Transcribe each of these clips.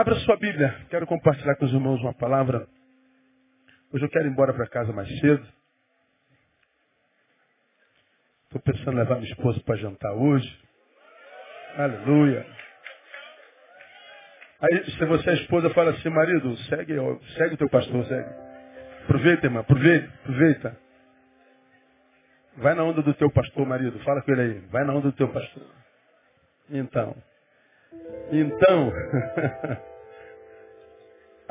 Abra sua Bíblia. Quero compartilhar com os irmãos uma palavra. Hoje eu quero ir embora para casa mais cedo. Estou pensando em levar minha esposa para jantar hoje. Aleluia. Aí, se você é esposa, fala assim, marido, segue, segue o teu pastor, segue. Aproveita, irmã, aproveita, aproveita. Vai na onda do teu pastor, marido. Fala com ele aí. Vai na onda do teu pastor. Então. Então.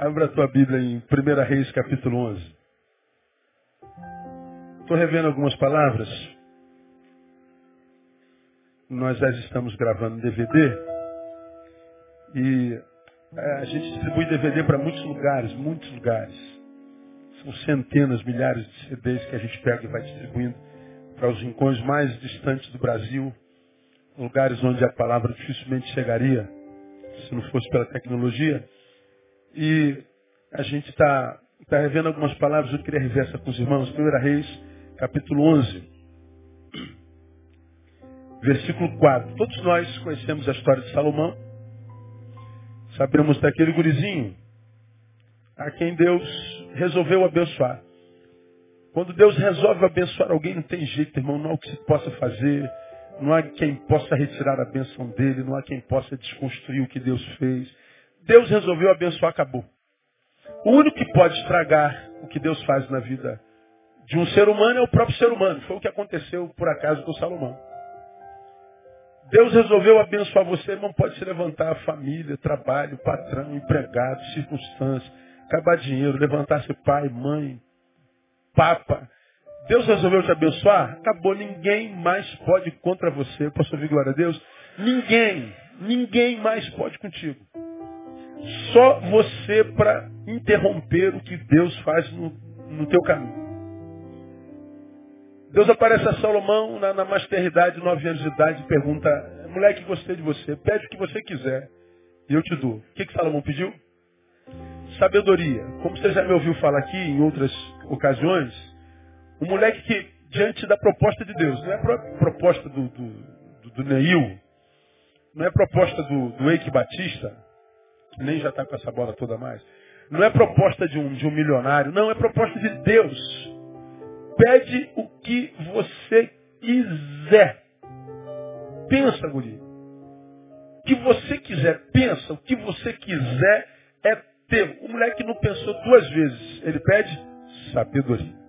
Abra a tua Bíblia em 1 Reis, capítulo 11. Estou revendo algumas palavras. Nós já estamos gravando DVD. E é, a gente distribui DVD para muitos lugares, muitos lugares. São centenas, milhares de CDs que a gente pega e vai distribuindo para os rincões mais distantes do Brasil, lugares onde a palavra dificilmente chegaria se não fosse pela tecnologia. E a gente está tá revendo algumas palavras, eu queria rever essa com os irmãos. 1 Reis, capítulo 11, versículo 4. Todos nós conhecemos a história de Salomão. Sabemos daquele gurizinho a quem Deus resolveu abençoar. Quando Deus resolve abençoar alguém, não tem jeito, irmão, não há o que se possa fazer, não há quem possa retirar a benção dele, não há quem possa desconstruir o que Deus fez. Deus resolveu abençoar, acabou. O único que pode estragar o que Deus faz na vida de um ser humano é o próprio ser humano. Foi o que aconteceu, por acaso, com Salomão. Deus resolveu abençoar você, não pode se levantar família, trabalho, patrão, empregado, circunstância, acabar dinheiro, levantar-se pai, mãe, papa. Deus resolveu te abençoar? Acabou, ninguém mais pode contra você. Posso ouvir glória a Deus? Ninguém, ninguém mais pode contigo. Só você para interromper o que Deus faz no, no teu caminho. Deus aparece a Salomão na, na maternidade, nove anos de idade, e pergunta, moleque, gostei de você, pede o que você quiser, e eu te dou. O que, que Salomão pediu? Sabedoria. Como você já me ouviu falar aqui em outras ocasiões, o moleque que, diante da proposta de Deus, não é proposta do, do, do, do Neil, não é proposta do, do Eike Batista, nem já está com essa bola toda mais, não é proposta de um, de um milionário, não, é proposta de Deus. Pede o que você quiser. Pensa, guri. O que você quiser, pensa. O que você quiser é teu. O moleque não pensou duas vezes. Ele pede sabedoria.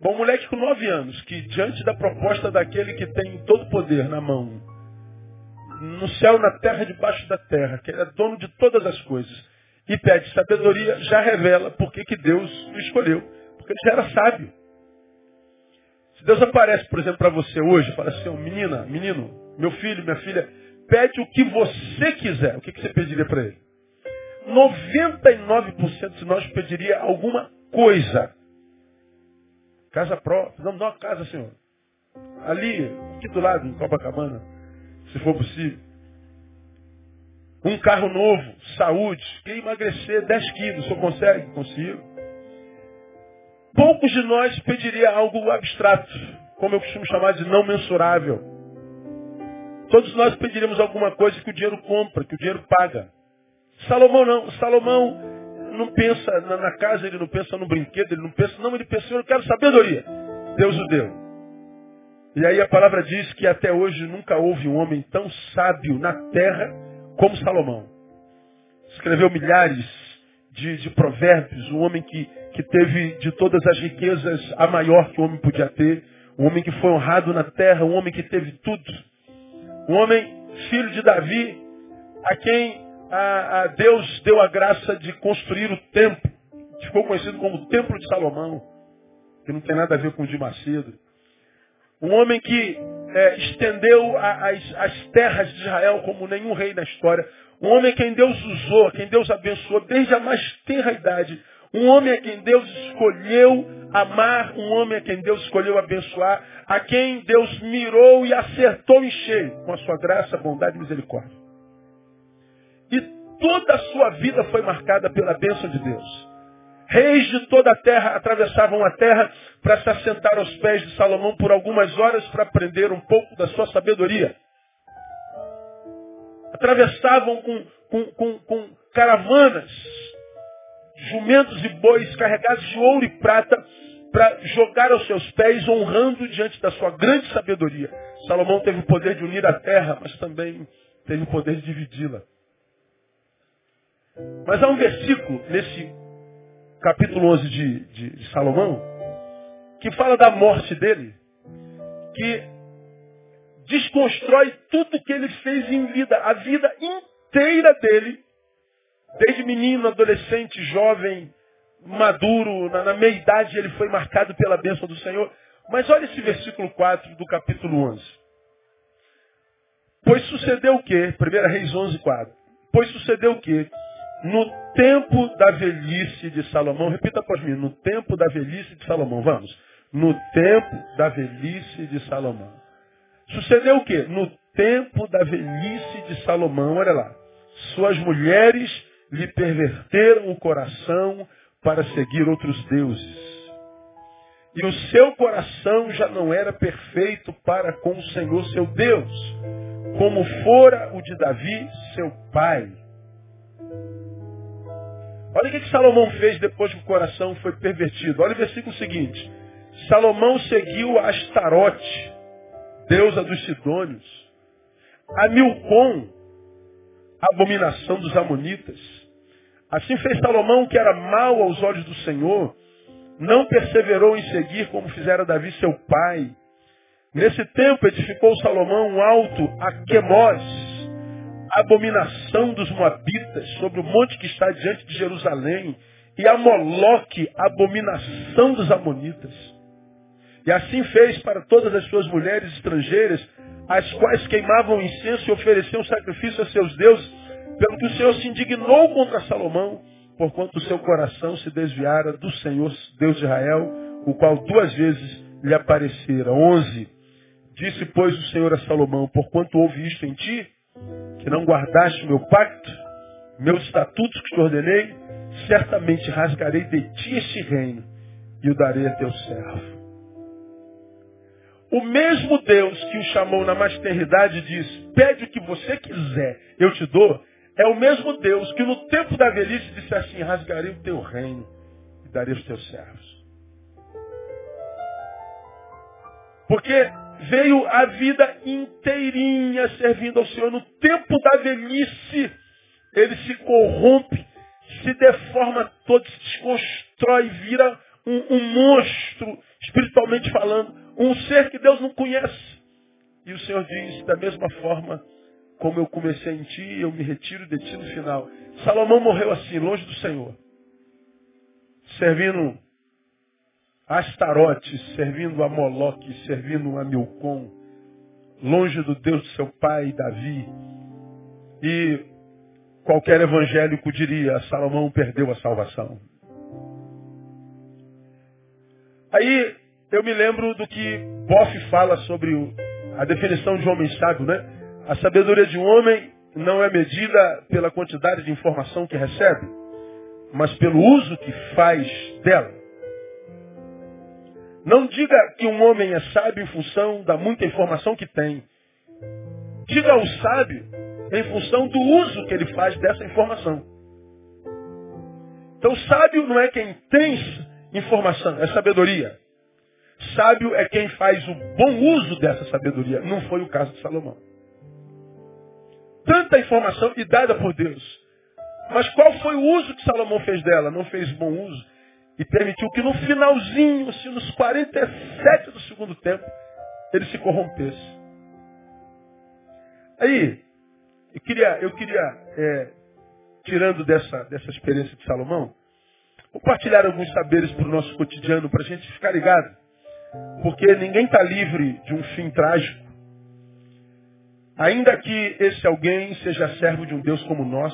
Bom, moleque com nove anos, que diante da proposta daquele que tem todo o poder na mão, no céu, na terra, debaixo da terra, que ele é dono de todas as coisas, e pede sabedoria, já revela por que Deus o escolheu. Porque ele já era sábio. Se Deus aparece, por exemplo, para você hoje, fala assim, oh, menina, menino, meu filho, minha filha, pede o que você quiser. O que, que você pediria para ele? 99% de nós pediria alguma coisa. Casa própria. Não, uma casa, Senhor. Ali, aqui do lado, em Copacabana, se for possível. Um carro novo, saúde. Quer emagrecer 10 quilos, senhor consegue? Consigo. Poucos de nós pediria algo abstrato, como eu costumo chamar de não mensurável. Todos nós pediríamos alguma coisa que o dinheiro compra, que o dinheiro paga. Salomão não. Salomão não pensa na casa, ele não pensa no brinquedo, ele não pensa, não, ele pensa, eu quero sabedoria. Deus o deu. E aí a palavra diz que até hoje nunca houve um homem tão sábio na terra como Salomão. Escreveu milhares de, de provérbios, um homem que que teve de todas as riquezas a maior que o homem podia ter, um homem que foi honrado na terra, um homem que teve tudo, um homem filho de Davi, a quem a, a Deus deu a graça de construir o templo, ficou conhecido como o Templo de Salomão, que não tem nada a ver com o de Macedo. Um homem que é, estendeu a, as, as terras de Israel como nenhum rei na história. Um homem quem Deus usou, quem Deus abençoou desde a mais tenra idade um homem a quem Deus escolheu amar, um homem a quem Deus escolheu abençoar, a quem Deus mirou e acertou em cheio com a sua graça, bondade e misericórdia. E toda a sua vida foi marcada pela bênção de Deus. Reis de toda a terra atravessavam a terra para se assentar aos pés de Salomão por algumas horas para aprender um pouco da sua sabedoria. Atravessavam com, com, com, com caravanas, jumentos e bois carregados de ouro e prata para jogar aos seus pés, honrando diante da sua grande sabedoria. Salomão teve o poder de unir a terra, mas também teve o poder de dividi-la. Mas há um versículo nesse capítulo 11 de, de, de Salomão que fala da morte dele, que desconstrói tudo que ele fez em vida, a vida inteira dele, desde menino, adolescente, jovem, maduro, na, na meia-idade, ele foi marcado pela bênção do Senhor. Mas olha esse versículo 4 do capítulo 11. Pois sucedeu o quê? 1 Reis 11, 4. Pois sucedeu o quê? No tempo da velhice de Salomão, repita após mim, no tempo da velhice de Salomão, vamos. No tempo da velhice de Salomão. Sucedeu o quê? No tempo da velhice de Salomão, olha lá. Suas mulheres lhe perverteram o coração para seguir outros deuses. E o seu coração já não era perfeito para com o Senhor seu Deus, como fora o de Davi, seu pai. Olha o que, que Salomão fez depois que o coração foi pervertido. Olha o versículo seguinte. Salomão seguiu a Astarote, deusa dos Sidônios, a Milcom, abominação dos Amonitas, Assim fez Salomão, que era mau aos olhos do Senhor, não perseverou em seguir como fizera Davi seu pai. Nesse tempo edificou Salomão um alto a Quemós, abominação dos Moabitas, sobre o monte que está diante de Jerusalém, e a Moloque, abominação dos Amonitas. E assim fez para todas as suas mulheres estrangeiras, as quais queimavam incenso e ofereciam sacrifício a seus deuses, pelo que o Senhor se indignou contra Salomão, porquanto o seu coração se desviara do Senhor, Deus de Israel, o qual duas vezes lhe aparecera. 11. Disse, pois, o Senhor a Salomão, porquanto houve isto em ti, que não guardaste o meu pacto, meus estatutos que te ordenei, certamente rasgarei de ti este reino e o darei a teu servo. O mesmo Deus que o chamou na mais eternidade diz, pede o que você quiser, eu te dou, é o mesmo Deus que no tempo da velhice disse assim, rasgarei o teu reino e darei os teus servos. Porque veio a vida inteirinha servindo ao Senhor. No tempo da velhice, ele se corrompe, se deforma todo, se desconstrói, vira um, um monstro, espiritualmente falando, um ser que Deus não conhece. E o Senhor diz, da mesma forma, como eu comecei em ti, eu me retiro de ti no final. Salomão morreu assim, longe do Senhor. Servindo Astarote, servindo a Moloque, servindo a Milcom, longe do Deus do seu pai, Davi. E qualquer evangélico diria, Salomão perdeu a salvação. Aí eu me lembro do que Boff fala sobre a definição de homem sábio, né? A sabedoria de um homem não é medida pela quantidade de informação que recebe, mas pelo uso que faz dela. Não diga que um homem é sábio em função da muita informação que tem. Diga ao sábio em função do uso que ele faz dessa informação. Então, sábio não é quem tem informação, é sabedoria. Sábio é quem faz o bom uso dessa sabedoria. Não foi o caso de Salomão tanta informação e dada por Deus. Mas qual foi o uso que Salomão fez dela? Não fez bom uso e permitiu que no finalzinho, assim, nos 47 do segundo tempo, ele se corrompesse. Aí, eu queria, eu queria é, tirando dessa, dessa experiência de Salomão, compartilhar alguns saberes para o nosso cotidiano, para a gente ficar ligado. Porque ninguém está livre de um fim trágico. Ainda que esse alguém seja servo de um Deus como nós,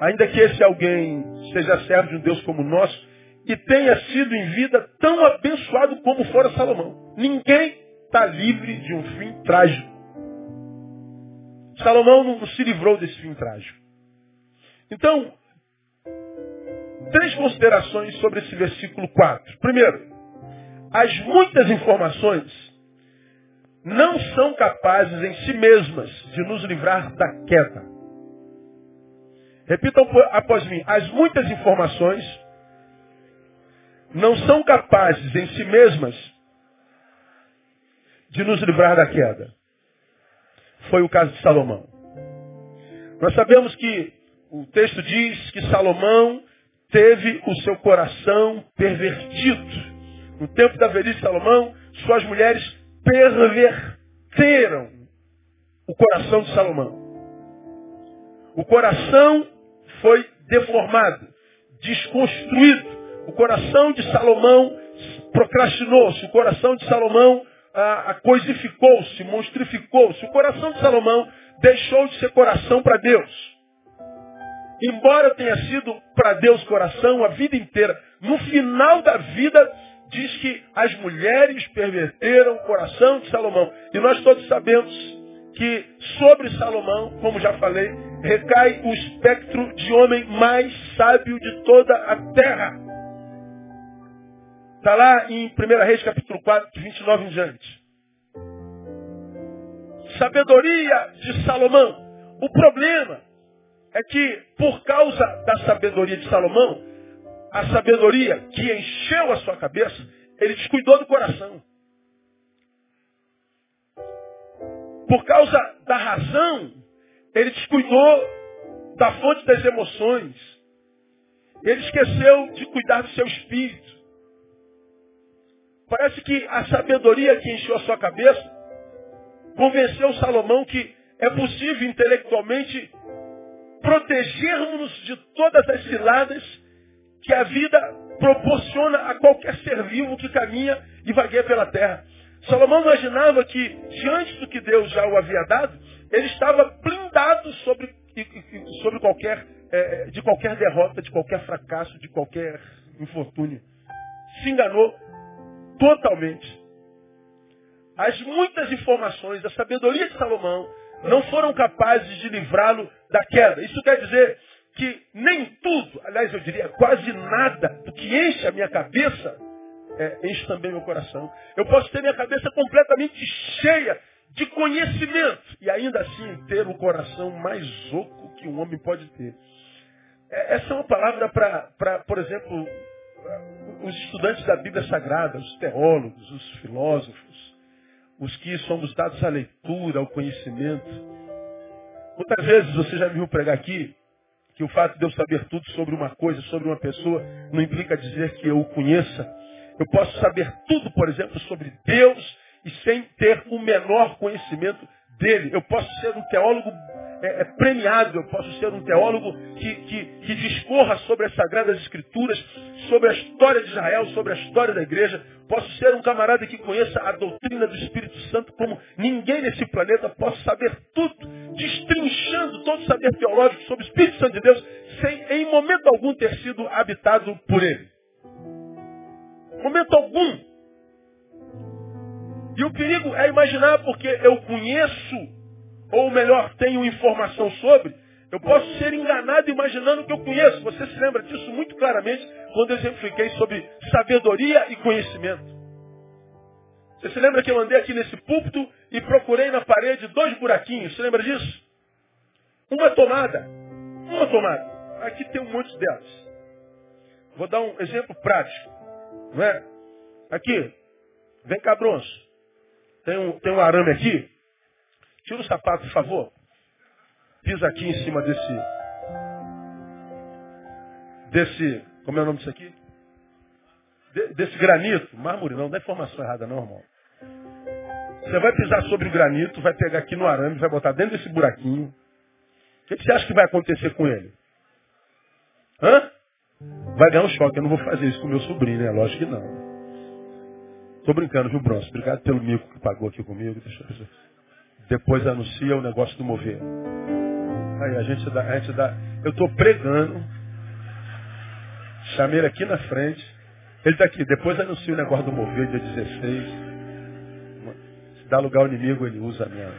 ainda que esse alguém seja servo de um Deus como nós, e tenha sido em vida tão abençoado como fora Salomão. Ninguém está livre de um fim trágico. Salomão não se livrou desse fim trágico. Então, três considerações sobre esse versículo 4. Primeiro, as muitas informações não são capazes em si mesmas de nos livrar da queda. Repitam após mim. As muitas informações não são capazes em si mesmas de nos livrar da queda. Foi o caso de Salomão. Nós sabemos que o texto diz que Salomão teve o seu coração pervertido. No tempo da velhice de Salomão, suas mulheres perverteram o coração de Salomão. O coração foi deformado, desconstruído. O coração de Salomão procrastinou-se. O coração de Salomão ah, coisificou-se, monstrificou-se. O coração de Salomão deixou de ser coração para Deus. Embora tenha sido para Deus coração a vida inteira, no final da vida diz que as mulheres perverteram o coração de Salomão. E nós todos sabemos que sobre Salomão, como já falei, recai o espectro de homem mais sábio de toda a terra. Está lá em 1 Reis capítulo 4, 29 em diante. Sabedoria de Salomão. O problema é que, por causa da sabedoria de Salomão, a sabedoria que encheu a sua cabeça, ele descuidou do coração. Por causa da razão, ele descuidou da fonte das emoções. Ele esqueceu de cuidar do seu espírito. Parece que a sabedoria que encheu a sua cabeça convenceu Salomão que é possível intelectualmente protegermos-nos de todas as ciladas que a vida proporciona a qualquer ser vivo que caminha e vagueia pela terra. Salomão imaginava que, diante do que Deus já o havia dado, ele estava qualquer, é, de qualquer derrota, de qualquer fracasso, de qualquer infortúnio. Se enganou totalmente. As muitas informações, a sabedoria de Salomão, não foram capazes de livrá-lo da queda. Isso quer dizer que nem tudo, aliás, eu diria quase nada do que enche a minha cabeça, é, enche também meu coração. Eu posso ter minha cabeça completamente cheia de conhecimento e ainda assim ter o coração mais oco que um homem pode ter. É, essa é uma palavra para, por exemplo, os estudantes da Bíblia Sagrada, os teólogos, os filósofos, os que somos dados à leitura, ao conhecimento. Muitas vezes você já me viu pregar aqui que o fato de eu saber tudo sobre uma coisa, sobre uma pessoa, não implica dizer que eu o conheça. Eu posso saber tudo, por exemplo, sobre Deus e sem ter o menor conhecimento dele. Eu posso ser um teólogo é, é, premiado, eu posso ser um teólogo que, que, que discorra sobre as Sagradas Escrituras, sobre a história de Israel, sobre a história da igreja. Posso ser um camarada que conheça a doutrina do Espírito Santo como ninguém nesse planeta. Posso saber tudo, destrinchando todo saber teológico sobre o Espírito Santo de Deus, sem em momento algum ter sido habitado por ele. Momento algum. E o perigo é imaginar porque eu conheço ou melhor, tenho informação sobre, eu posso ser enganado imaginando que eu conheço. Você se lembra disso muito claramente quando eu exemplifiquei sobre sabedoria e conhecimento. Você se lembra que eu andei aqui nesse púlpito e procurei na parede dois buraquinhos? Você lembra disso? Uma tomada. Uma tomada. Aqui tem um monte delas. Vou dar um exemplo prático. Não é? Aqui. Vem cá, bronze. Tem um, tem um arame aqui. Tira o sapato, por favor. Pisa aqui em cima desse. Desse. Como é o nome disso aqui? De, desse granito. Mármore não, não é informação errada, não, irmão. Você vai pisar sobre o granito, vai pegar aqui no arame, vai botar dentro desse buraquinho. O que, que você acha que vai acontecer com ele? Hã? Vai ganhar um choque. Eu não vou fazer isso com meu sobrinho, né? Lógico que não. Tô brincando, viu, Bronson? Obrigado pelo mico que pagou aqui comigo. Eu. Depois anuncia o negócio do mover. Aí a gente dá, a gente dá. Eu estou pregando. Chamei ele aqui na frente. Ele está aqui. Depois anuncia o negócio do mover, dia 16. Se dá lugar ao inimigo, ele usa a minha.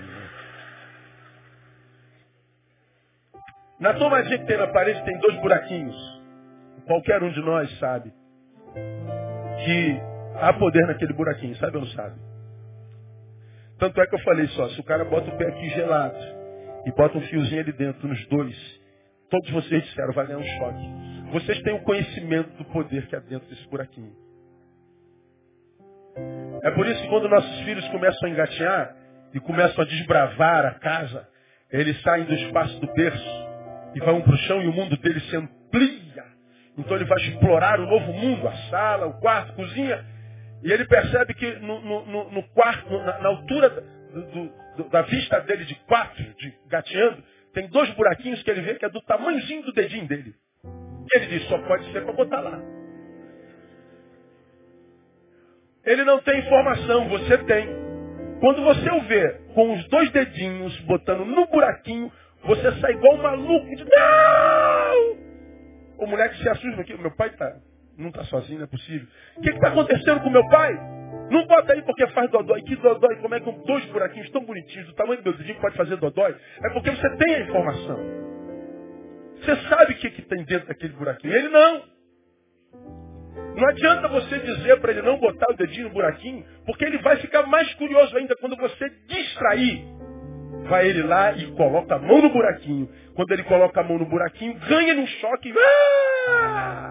Na tomadinha que tem na parede tem dois buraquinhos. Qualquer um de nós sabe que há poder naquele buraquinho, sabe ou não sabe? Tanto é que eu falei só, se o cara bota o pé aqui gelado e bota um fiozinho ali dentro, nos dois, Todos vocês disseram, vai ganhar um choque. Vocês têm o conhecimento do poder que há dentro desse buraquinho. É por isso que quando nossos filhos começam a engatear e começam a desbravar a casa, eles saem do espaço do berço e vão para o chão e o mundo deles se amplia. Então ele vai explorar o novo mundo, a sala, o quarto, a cozinha. E ele percebe que no, no, no quarto, na, na altura do, do, da vista dele de quatro, de gateando, tem dois buraquinhos que ele vê que é do tamanhozinho do dedinho dele. E ele diz, só pode ser para botar lá. Ele não tem informação, você tem. Quando você o vê com os dois dedinhos botando no buraquinho, você sai igual um maluco de não! O moleque se assusta aqui, meu pai tá, não está sozinho, não é possível. O que está acontecendo com meu pai? Não bota aí porque faz dodói. Que dodói? Como é que dois buraquinhos tão bonitinhos, do tamanho do meu dedinho, pode fazer dodói? É porque você tem a informação. Você sabe o que, que tem dentro daquele buraquinho. Ele não. Não adianta você dizer para ele não botar o dedinho no buraquinho, porque ele vai ficar mais curioso ainda quando você distrair. Vai ele lá e coloca a mão no buraquinho. Quando ele coloca a mão no buraquinho, ganha um choque. Ah!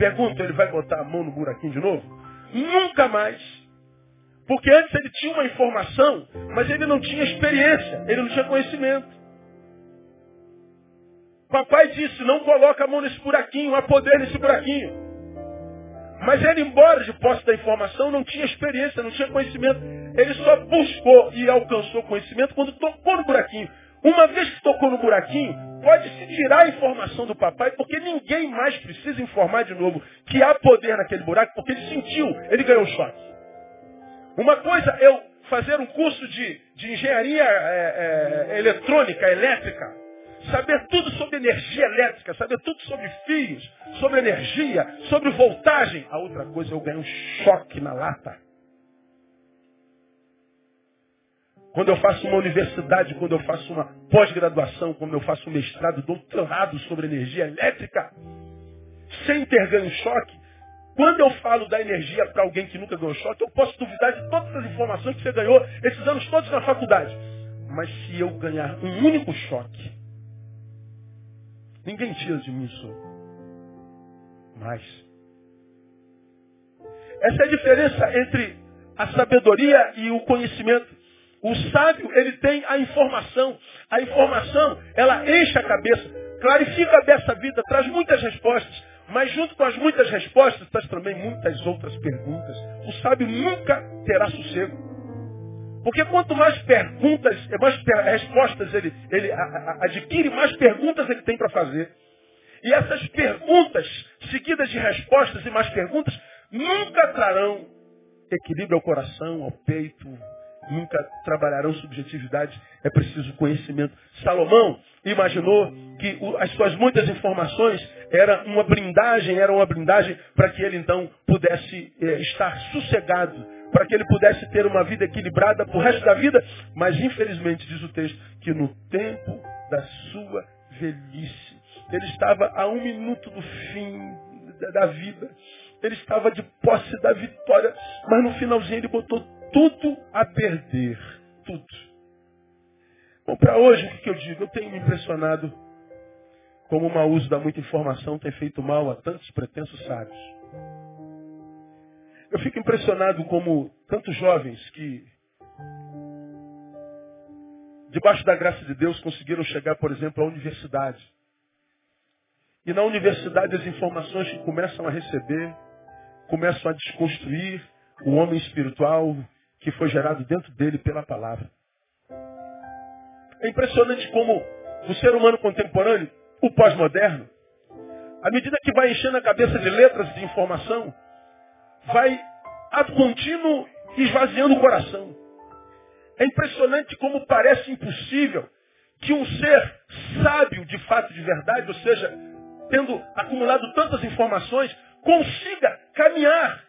Pergunta, ele vai botar a mão no buraquinho de novo? Nunca mais. Porque antes ele tinha uma informação, mas ele não tinha experiência, ele não tinha conhecimento. Papai disse, não coloca a mão nesse buraquinho, há poder nesse buraquinho. Mas ele, embora de posse da informação, não tinha experiência, não tinha conhecimento. Ele só buscou e alcançou conhecimento quando tocou no buraquinho. Uma vez que tocou no buraquinho, pode-se tirar a informação do papai, porque ninguém mais precisa informar de novo que há poder naquele buraco, porque ele sentiu, ele ganhou um choque. Uma coisa é eu fazer um curso de, de engenharia é, é, eletrônica, elétrica, saber tudo sobre energia elétrica, saber tudo sobre fios, sobre energia, sobre voltagem. A outra coisa é eu ganhar um choque na lata. Quando eu faço uma universidade, quando eu faço uma pós-graduação, quando eu faço um mestrado, doutorado sobre energia elétrica, sem ter ganho choque, quando eu falo da energia para alguém que nunca ganhou choque, eu posso duvidar de todas as informações que você ganhou esses anos todos na faculdade. Mas se eu ganhar um único choque, Ninguém tira de mim isso. Mais. Essa é a diferença entre a sabedoria e o conhecimento. O sábio, ele tem a informação. A informação, ela enche a cabeça, clarifica dessa vida, traz muitas respostas. Mas junto com as muitas respostas, traz também muitas outras perguntas. O sábio nunca terá sossego. Porque quanto mais perguntas, mais respostas ele, ele adquire, mais perguntas ele tem para fazer. E essas perguntas, seguidas de respostas e mais perguntas, nunca trarão equilíbrio ao coração, ao peito, nunca trabalharão subjetividade, é preciso conhecimento. Salomão imaginou que as suas muitas informações era uma blindagem, era uma blindagem para que ele então pudesse eh, estar sossegado para que ele pudesse ter uma vida equilibrada para o resto da vida, mas infelizmente diz o texto que no tempo da sua velhice, ele estava a um minuto do fim da vida, ele estava de posse da vitória, mas no finalzinho ele botou tudo a perder, tudo. Bom, para hoje, o que eu digo? Eu tenho me impressionado como o mau uso da muita informação tem feito mal a tantos pretensos sábios. Eu fico impressionado como tantos jovens que, debaixo da graça de Deus, conseguiram chegar, por exemplo, à universidade. E na universidade as informações que começam a receber, começam a desconstruir o homem espiritual que foi gerado dentro dele pela palavra. É impressionante como o ser humano contemporâneo, o pós-moderno, à medida que vai enchendo a cabeça de letras de informação, vai a contínuo esvaziando o coração. É impressionante como parece impossível que um ser sábio de fato de verdade, ou seja, tendo acumulado tantas informações, consiga caminhar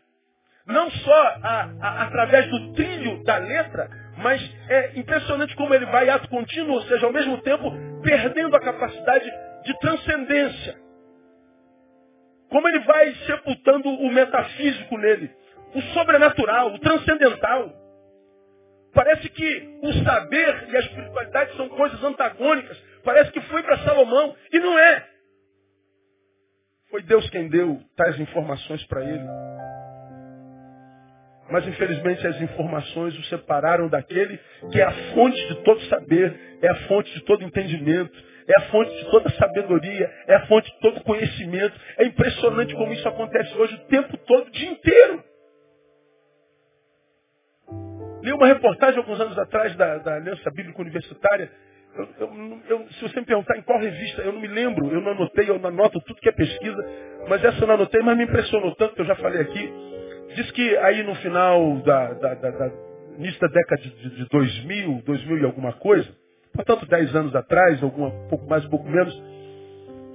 não só a, a, através do trilho da letra, mas é impressionante como ele vai ato contínuo, ou seja, ao mesmo tempo perdendo a capacidade de transcendência. Como ele vai sepultando o metafísico nele, o sobrenatural, o transcendental. Parece que o saber e a espiritualidade são coisas antagônicas. Parece que foi para Salomão e não é. Foi Deus quem deu tais informações para ele. Mas infelizmente as informações o separaram daquele que é a fonte de todo saber, é a fonte de todo entendimento, é a fonte de toda sabedoria, é a fonte de todo conhecimento. É impressionante como isso acontece hoje o tempo todo, o dia inteiro. Li uma reportagem alguns anos atrás da, da Aliança Bíblica Universitária. Eu, eu, eu, se você me perguntar em qual revista, eu não me lembro, eu não anotei, eu não anoto tudo que é pesquisa, mas essa eu não anotei, mas me impressionou tanto que eu já falei aqui. Diz que aí no final da, da, da, da início da década de, de 2000, 2000 e alguma coisa, portanto 10 anos atrás, alguma, um pouco mais, pouco menos,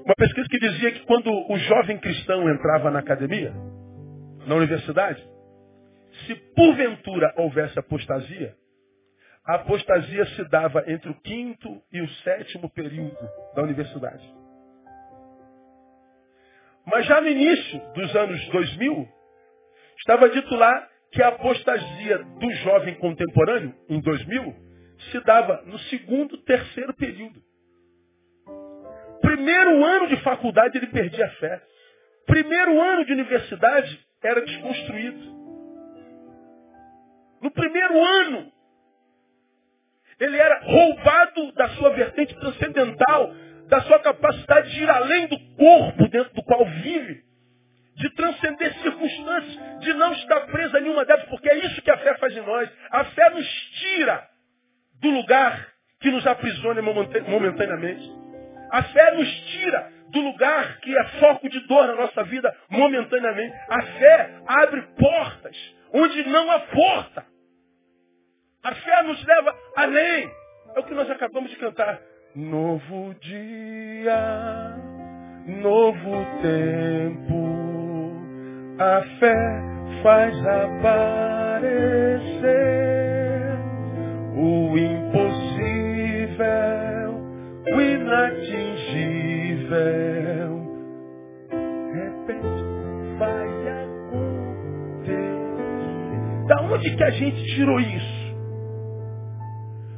uma pesquisa que dizia que quando o jovem cristão entrava na academia, na universidade, se porventura houvesse apostasia, a apostasia se dava entre o quinto e o sétimo período da universidade. Mas já no início dos anos 2000, Estava dito lá que a apostasia do jovem contemporâneo, em 2000, se dava no segundo, terceiro período. Primeiro ano de faculdade ele perdia a fé. Primeiro ano de universidade era desconstruído. No primeiro ano, ele era roubado da sua vertente transcendental, da sua capacidade de ir além do corpo dentro do qual vive de transcender circunstâncias, de não estar presa a nenhuma delas, porque é isso que a fé faz em nós. A fé nos tira do lugar que nos aprisiona momentaneamente. A fé nos tira do lugar que é foco de dor na nossa vida momentaneamente. A fé abre portas onde não há porta. A fé nos leva além. É o que nós acabamos de cantar. Novo dia, novo tempo a fé faz aparecer o impossível, o inatingível. De repente vai acontecer. Da onde que a gente tirou isso?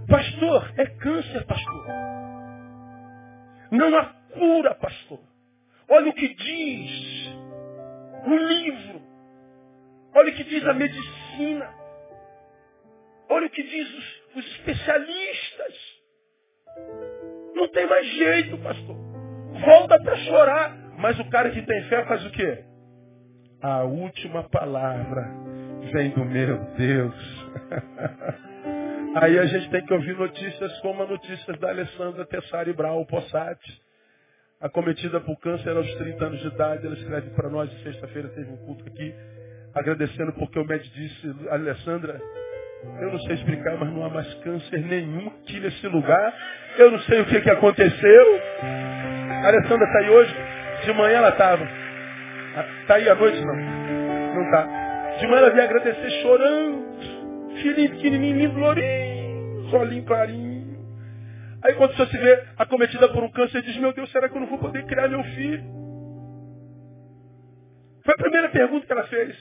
Pastor, é câncer, pastor. Mas o cara que tem fé faz o quê? A última palavra vem do meu Deus. Aí a gente tem que ouvir notícias como a notícia da Alessandra Tessari Brau Possati acometida por câncer aos 30 anos de idade. Ela escreve para nós, sexta-feira teve um culto aqui, agradecendo porque o médico disse, Alessandra, eu não sei explicar, mas não há mais câncer nenhum aqui nesse lugar. Eu não sei o que, que aconteceu. A Alessandra está aí hoje. De manhã ela estava. Está aí à noite não? Não está. De manhã ela veio agradecer chorando. Filhinho pequenininho, lourinho, solinho clarinho. Aí quando você se vê acometida por um câncer, diz, meu Deus, será que eu não vou poder criar meu filho? Foi a primeira pergunta que ela fez.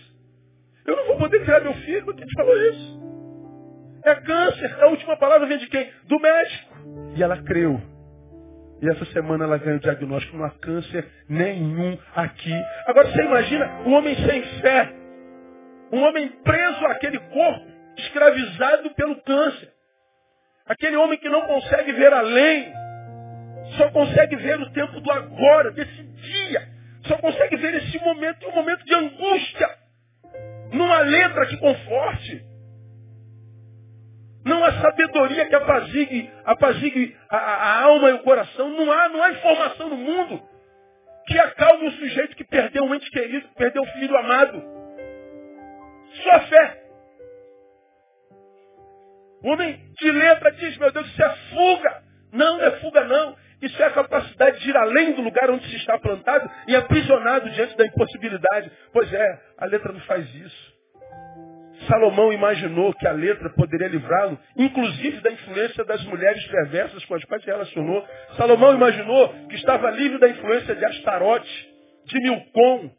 Eu não vou poder criar meu filho, quem te falou isso? É câncer. A última palavra vem de quem? Do médico. E ela creu. E essa semana ela ganhou o diagnóstico, não há câncer nenhum aqui. Agora você imagina um homem sem fé. Um homem preso àquele corpo, escravizado pelo câncer. Aquele homem que não consegue ver além, só consegue ver o tempo do agora, desse dia. Só consegue ver esse momento, um momento de angústia. Numa letra que conforte. Não há sabedoria que apazigue, apazigue a, a, alma e o coração. Não há, não há informação no mundo que acalme o sujeito que perdeu um ente querido, que perdeu um filho amado. Só a fé. O homem de letra diz, meu Deus, isso é fuga. Não, não é fuga não. Isso é a capacidade de ir além do lugar onde se está plantado e aprisionado diante da impossibilidade. Pois é, a letra não faz isso. Salomão imaginou que a letra poderia livrá-lo, inclusive da influência das mulheres perversas com as quais se relacionou. Salomão imaginou que estava livre da influência de Astarote, de Milcom,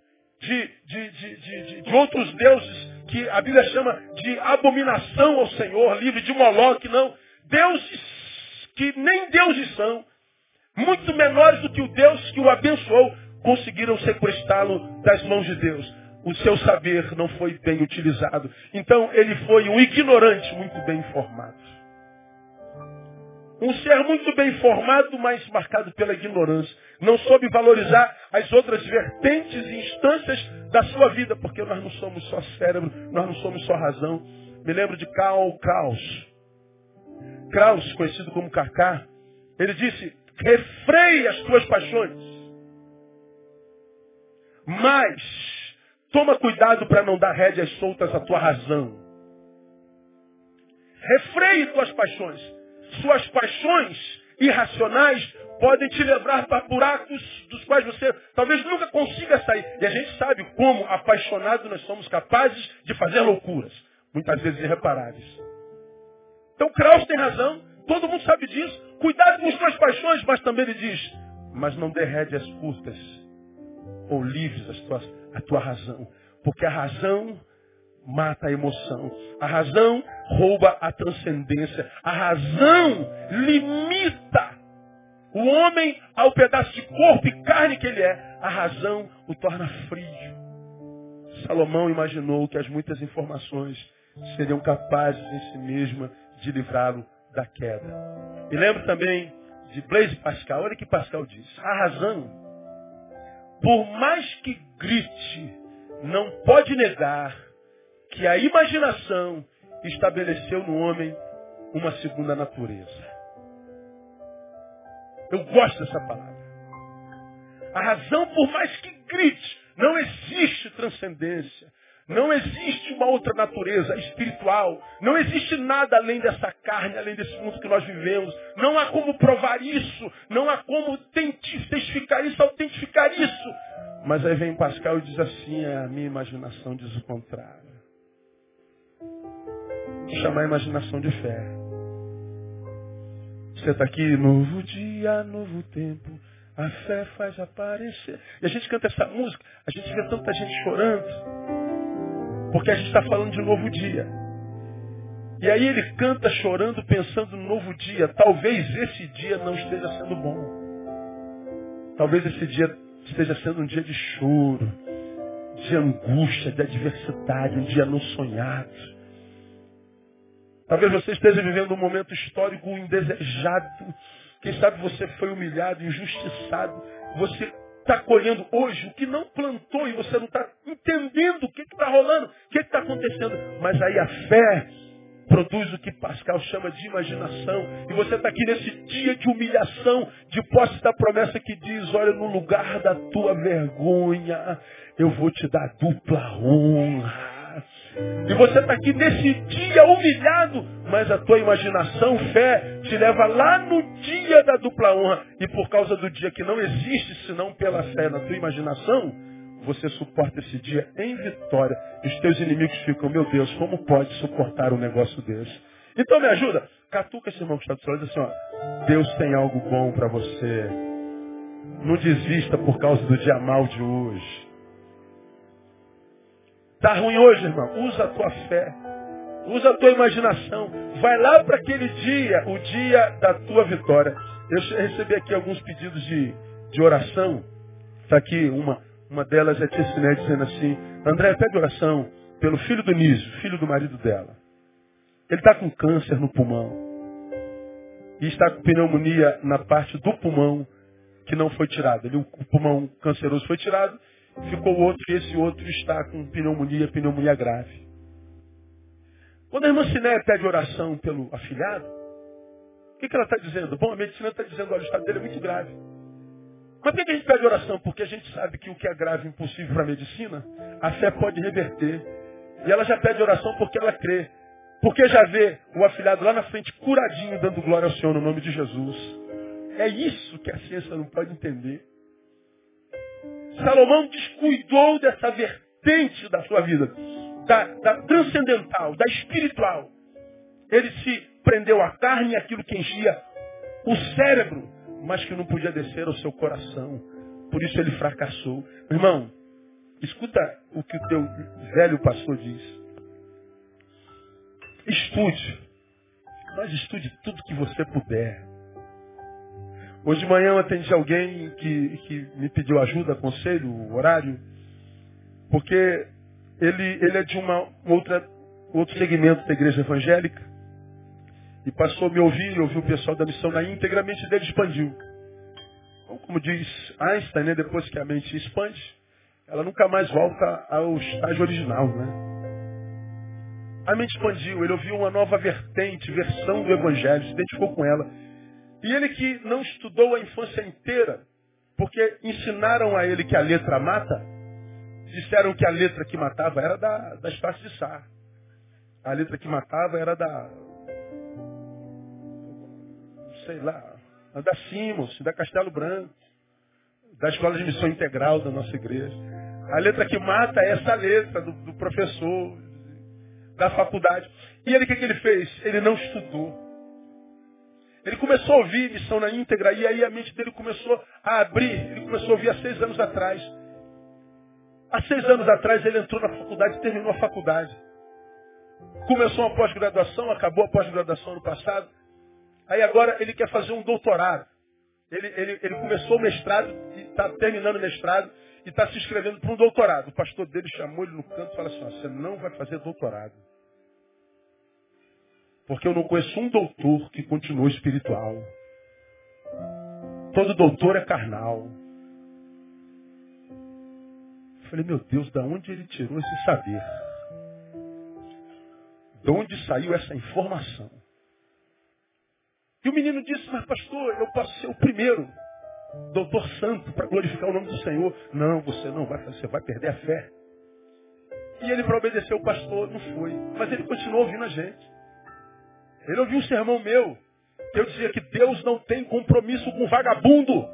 de, de, de, de, outros deuses que a Bíblia chama de abominação ao Senhor, livre de Moloque, não. Deuses que nem deuses são, muito menores do que o Deus que o abençoou, conseguiram sequestrá-lo das mãos de Deus. O seu saber não foi bem utilizado. Então ele foi um ignorante muito bem informado. Um ser muito bem formado, mas marcado pela ignorância. Não soube valorizar as outras vertentes e instâncias da sua vida, porque nós não somos só cérebro, nós não somos só razão. Me lembro de Karl Kraus. Kraus, conhecido como Kaká, ele disse, refreie as tuas paixões. Mas, toma cuidado para não dar rédeas soltas à tua razão. Refreie tuas paixões suas paixões irracionais podem te levar para buracos dos quais você talvez nunca consiga sair. E a gente sabe como apaixonados nós somos capazes de fazer loucuras, muitas vezes irreparáveis. Então Kraus tem razão, todo mundo sabe disso. Cuidado com as tuas paixões, mas também ele diz, mas não dê rédeas curtas ou livres as tuas, a tua razão. Porque a razão mata a emoção. A razão rouba a transcendência. A razão limita o homem ao pedaço de corpo e carne que ele é. A razão o torna frio. Salomão imaginou que as muitas informações seriam capazes em si mesma de livrá-lo da queda. E lembro também de Blaise Pascal. Olha que Pascal diz. A razão, por mais que grite, não pode negar que a imaginação estabeleceu no homem uma segunda natureza. Eu gosto dessa palavra. A razão, por mais que grite, não existe transcendência. Não existe uma outra natureza espiritual. Não existe nada além dessa carne, além desse mundo que nós vivemos. Não há como provar isso. Não há como testificar isso, autentificar isso. Mas aí vem Pascal e diz assim, a minha imaginação diz o contrário chamar a imaginação de fé. Você está aqui, novo dia, novo tempo, a fé faz aparecer. E a gente canta essa música, a gente vê tanta gente chorando, porque a gente está falando de novo dia. E aí ele canta chorando, pensando no novo dia. Talvez esse dia não esteja sendo bom. Talvez esse dia esteja sendo um dia de choro, de angústia, de adversidade, um dia não sonhado. Talvez você esteja vivendo um momento histórico indesejado. Quem sabe você foi humilhado, injustiçado. Você está colhendo hoje o que não plantou e você não está entendendo o que está rolando, o que está acontecendo. Mas aí a fé produz o que Pascal chama de imaginação. E você está aqui nesse dia de humilhação, de posse da promessa que diz, olha, no lugar da tua vergonha, eu vou te dar dupla honra. E você está aqui nesse dia humilhado, mas a tua imaginação, fé, te leva lá no dia da dupla honra. E por causa do dia que não existe, senão pela fé na tua imaginação, você suporta esse dia em vitória. Os teus inimigos ficam, meu Deus, como pode suportar um negócio desse? Então me ajuda. Catuca esse irmão que está do seu lado e diz assim, ó, Deus tem algo bom para você. Não desista por causa do dia mal de hoje. Está ruim hoje, irmão? Usa a tua fé. Usa a tua imaginação. Vai lá para aquele dia, o dia da tua vitória. Eu recebi aqui alguns pedidos de, de oração. Está aqui uma, uma delas é Tia Siné dizendo assim, André, pede oração pelo filho do Nísio, filho do marido dela. Ele está com câncer no pulmão. E está com pneumonia na parte do pulmão que não foi tirada. O pulmão canceroso foi tirado ficou outro e esse outro está com pneumonia, pneumonia grave. Quando a irmã Sinéia pede oração pelo afilhado, o que, que ela está dizendo? Bom, a medicina está dizendo, olha, o estado dele é muito grave. Mas por que, a gente pede oração? Porque a gente sabe que o que é grave e impossível para a medicina, a fé pode reverter. E ela já pede oração porque ela crê. Porque já vê o afilhado lá na frente curadinho, dando glória ao Senhor no nome de Jesus. É isso que a ciência não pode entender. Salomão descuidou dessa vertente da sua vida, da, da transcendental, da espiritual. Ele se prendeu à carne, aquilo que enchia o cérebro, mas que não podia descer ao seu coração. Por isso ele fracassou. Irmão, escuta o que o teu velho pastor diz. Estude. Mas estude tudo que você puder. Hoje de manhã eu atendi alguém que, que me pediu ajuda, conselho, horário, porque ele, ele é de uma outra, outro segmento da igreja evangélica e passou a me ouvir, e ouviu o pessoal da missão na íntegra, a mente dele expandiu. Então, como diz Einstein, né, depois que a mente expande, ela nunca mais volta ao estágio original. Né? A mente expandiu, ele ouviu uma nova vertente, versão do Evangelho, se identificou com ela. E ele que não estudou a infância inteira, porque ensinaram a ele que a letra mata, disseram que a letra que matava era da, das partes de Sá. A letra que matava era da, sei lá, da Simons, da Castelo Branco, da Escola de Missão Integral da nossa igreja. A letra que mata é essa letra do, do professor, da faculdade. E ele, o que, que ele fez? Ele não estudou. Ele começou a ouvir missão na íntegra e aí a mente dele começou a abrir. Ele começou a ouvir há seis anos atrás. Há seis anos atrás ele entrou na faculdade e terminou a faculdade. Começou uma pós-graduação, acabou a pós-graduação no passado. Aí agora ele quer fazer um doutorado. Ele, ele, ele começou o mestrado e está terminando o mestrado e está se inscrevendo para um doutorado. O pastor dele chamou ele no canto e falou assim, você não vai fazer doutorado. Porque eu não conheço um doutor que continue espiritual. Todo doutor é carnal. Eu falei, meu Deus, da onde ele tirou esse saber? De onde saiu essa informação? E o menino disse, mas pastor, eu posso ser o primeiro, doutor santo, para glorificar o nome do Senhor. Não, você não vai, você vai perder a fé. E ele, para obedecer o pastor, não foi. Mas ele continuou ouvindo a gente. Ele ouviu um sermão meu, que eu dizia que Deus não tem compromisso com vagabundo.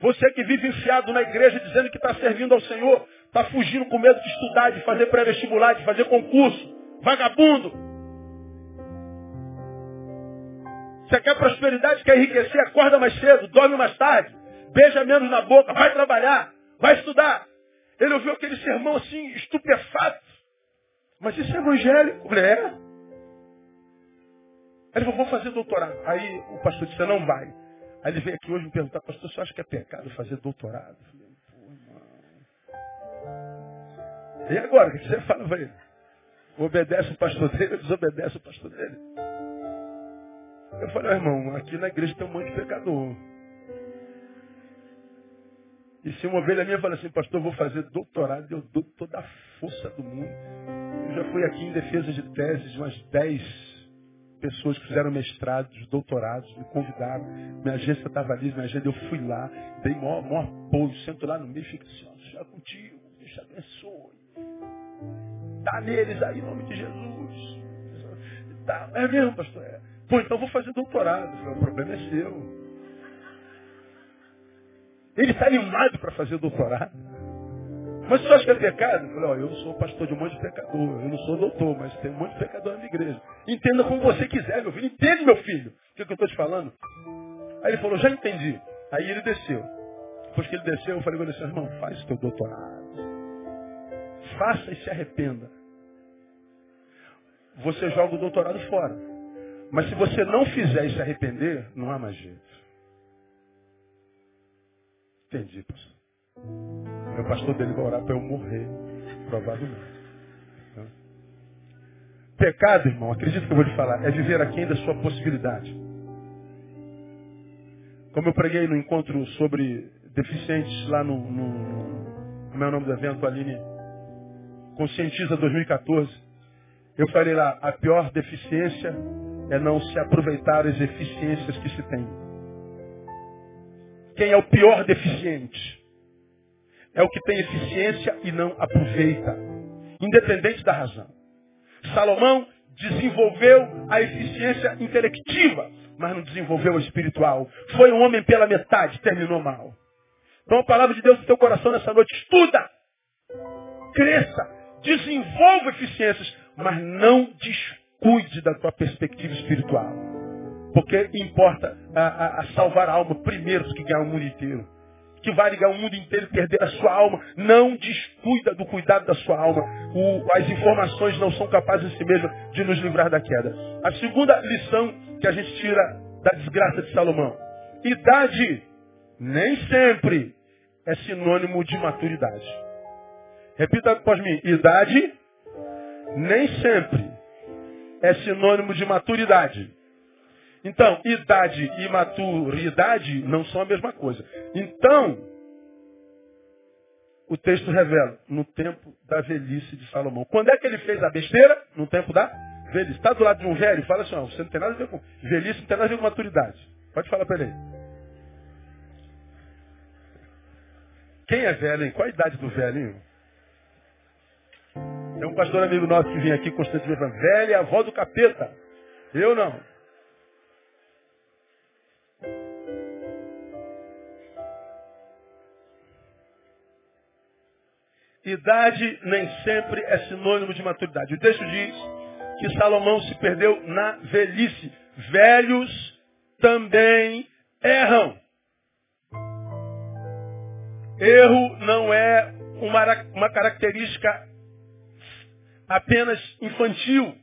Você que vive enfiado na igreja dizendo que está servindo ao Senhor, está fugindo com medo de estudar, de fazer pré-vestibular, de fazer concurso. Vagabundo. Você quer prosperidade, quer enriquecer, acorda mais cedo, dorme mais tarde, beija menos na boca, vai trabalhar, vai estudar. Ele ouviu aquele sermão assim, estupefato. Mas isso é evangélico, é. Ele falou, vou fazer doutorado. Aí o pastor disse, não vai. Aí ele veio aqui hoje me perguntar, pastor, você acha que é pecado fazer doutorado? Eu falei, pô, irmão. E agora, o que você fala para ele? Obedece o pastor dele ou desobedece o pastor dele? Eu falei, irmão, aqui na igreja tem um monte de pecador. E se uma ovelha minha fala assim, pastor, vou fazer doutorado, eu dou toda a força do mundo. Eu já fui aqui em defesa de teses de umas 10 pessoas que fizeram mestrados, doutorados, me convidaram. Minha agência estava ali, minha agenda, eu fui lá, dei maior, maior apoio, sento lá no meio e fico assim, ó, contigo, Deus te abençoe. Dá neles aí, em nome de Jesus. Tá, é mesmo, pastor? É. Pô, então vou fazer doutorado. O problema é seu. Ele está animado para fazer doutorado. Mas você acha que é pecado? Eu falei, ó, eu sou pastor de um monte de pecador. Eu não sou doutor, mas tem um monte de pecador na minha igreja. Entenda como você quiser, meu filho. Entende, meu filho. O que, é que eu estou te falando? Aí ele falou, já entendi. Aí ele desceu. Depois que ele desceu, eu falei com ele assim, irmão, faz o teu doutorado faça e se arrependa. Você joga o doutorado fora. Mas se você não fizer e se arrepender, não há mais jeito. Entendi, pastor. Meu pastor dele vai orar para eu morrer, provavelmente. Pecado, irmão, acredito que eu vou te falar, é viver aquém da sua possibilidade. Como eu preguei no encontro sobre deficientes lá no, no como é o nome do evento, Aline Conscientiza 2014. Eu falei lá, a pior deficiência é não se aproveitar as eficiências que se tem. Quem é o pior deficiente? É o que tem eficiência e não aproveita. Independente da razão. Salomão desenvolveu a eficiência intelectiva, mas não desenvolveu a espiritual. Foi um homem pela metade, terminou mal. Então a palavra de Deus no teu coração nessa noite, estuda, cresça, Desenvolva eficiências, mas não descuide da tua perspectiva espiritual. Porque importa a, a, a salvar a alma primeiro do que ganhar o mundo inteiro. Que vai ligar o mundo inteiro e perder a sua alma. Não descuida do cuidado da sua alma. O, as informações não são capazes em si mesmas de nos livrar da queda. A segunda lição que a gente tira da desgraça de Salomão. Idade nem sempre é sinônimo de maturidade. Repita após mim. Idade nem sempre é sinônimo de maturidade. Então, idade e maturidade não são a mesma coisa. Então, o texto revela, no tempo da velhice de Salomão. Quando é que ele fez a besteira? No tempo da velhice. Está do lado de um velho fala assim, ó, você não tem nada a ver com velhice, não tem nada a ver com maturidade. Pode falar para ele. Quem é velho, hein? Qual a idade do hein? Tem um pastor amigo nosso que vem aqui constantemente falando, é avó do capeta. Eu não. Idade nem sempre é sinônimo de maturidade. O texto diz que Salomão se perdeu na velhice. Velhos também erram. Erro não é uma, uma característica apenas infantil,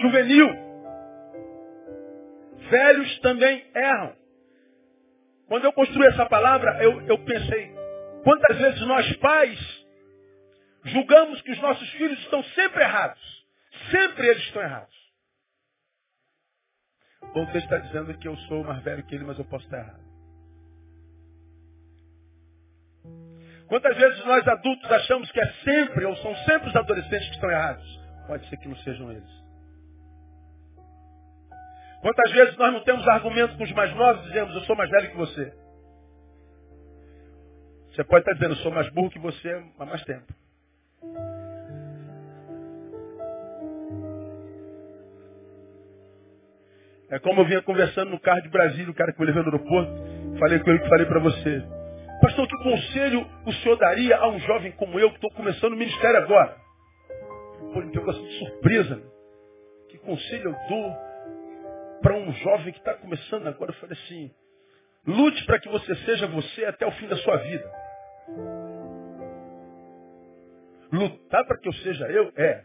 juvenil. Velhos também erram. Quando eu construí essa palavra, eu, eu pensei, quantas vezes nós pais julgamos que os nossos filhos estão sempre errados. Sempre eles estão errados. O texto está dizendo que eu sou mais velho que ele, mas eu posso estar errado. Quantas vezes nós adultos achamos que é sempre, ou são sempre os adolescentes que estão errados? Pode ser que não sejam eles. Quantas vezes nós não temos argumento com os mais novos e dizemos, eu sou mais velho que você. Você pode estar dizendo, eu sou mais burro que você há mais tempo. É como eu vinha conversando no carro de Brasília, o cara que me levou no aeroporto, falei com ele que falei para você. Pastor, que conselho o senhor daria a um jovem como eu que estou começando o ministério agora? Pô, ele pegou assim de surpresa. Que conselho eu dou para um jovem que está começando agora? Eu falei assim, lute para que você seja você até o fim da sua vida. Lutar para que eu seja eu? É.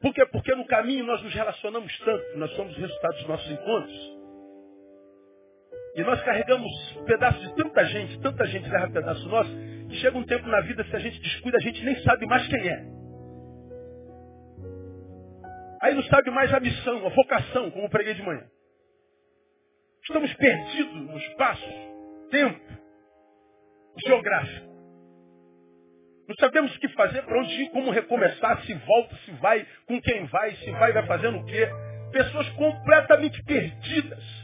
Por quê? Porque no caminho nós nos relacionamos tanto, nós somos resultados dos nossos encontros. E nós carregamos pedaços de tanta gente, tanta gente leva pedaço nosso, que chega um tempo na vida, se a gente descuida, a gente nem sabe mais quem é. Aí não sabe mais a missão, a vocação, como preguei de manhã. Estamos perdidos no espaço, tempo, geográfico. Não sabemos o que fazer, para onde ir, como recomeçar, se volta, se vai, com quem vai, se vai, vai fazendo o quê. Pessoas completamente perdidas.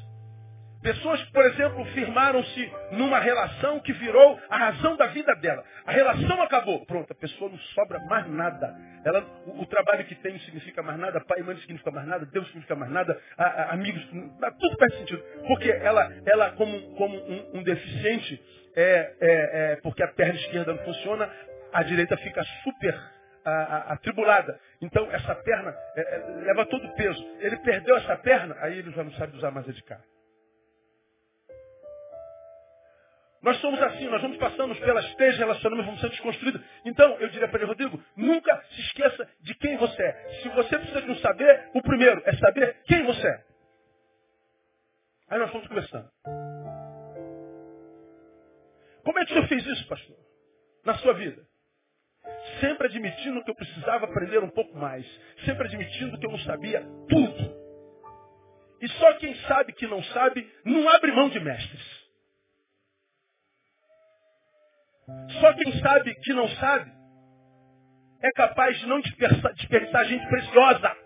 Pessoas por exemplo, firmaram-se numa relação que virou a razão da vida dela. A relação acabou. Pronto, a pessoa não sobra mais nada. Ela, o, o trabalho que tem não significa mais nada, pai e mãe não significa mais nada, Deus não significa mais nada, a, a, amigos, tudo faz sentido. Porque ela, ela como, como um, um deficiente, é, é, é, porque a perna esquerda não funciona, a direita fica super atribulada. Então essa perna é, é, leva todo o peso. Ele perdeu essa perna, aí ele já não sabe usar mais a de cá. Nós somos assim, nós vamos passando pelas três relacionamentos, vamos sendo desconstruídos. Então, eu diria para ele, Rodrigo, nunca se esqueça de quem você é. Se você precisa de não saber, o primeiro é saber quem você é. Aí nós vamos conversando. Como é que o senhor fez isso, pastor? Na sua vida? Sempre admitindo que eu precisava aprender um pouco mais, sempre admitindo que eu não sabia tudo. E só quem sabe que não sabe, não abre mão de mestres. Só quem sabe que não sabe, é capaz de não desperdiçar, gente preciosa.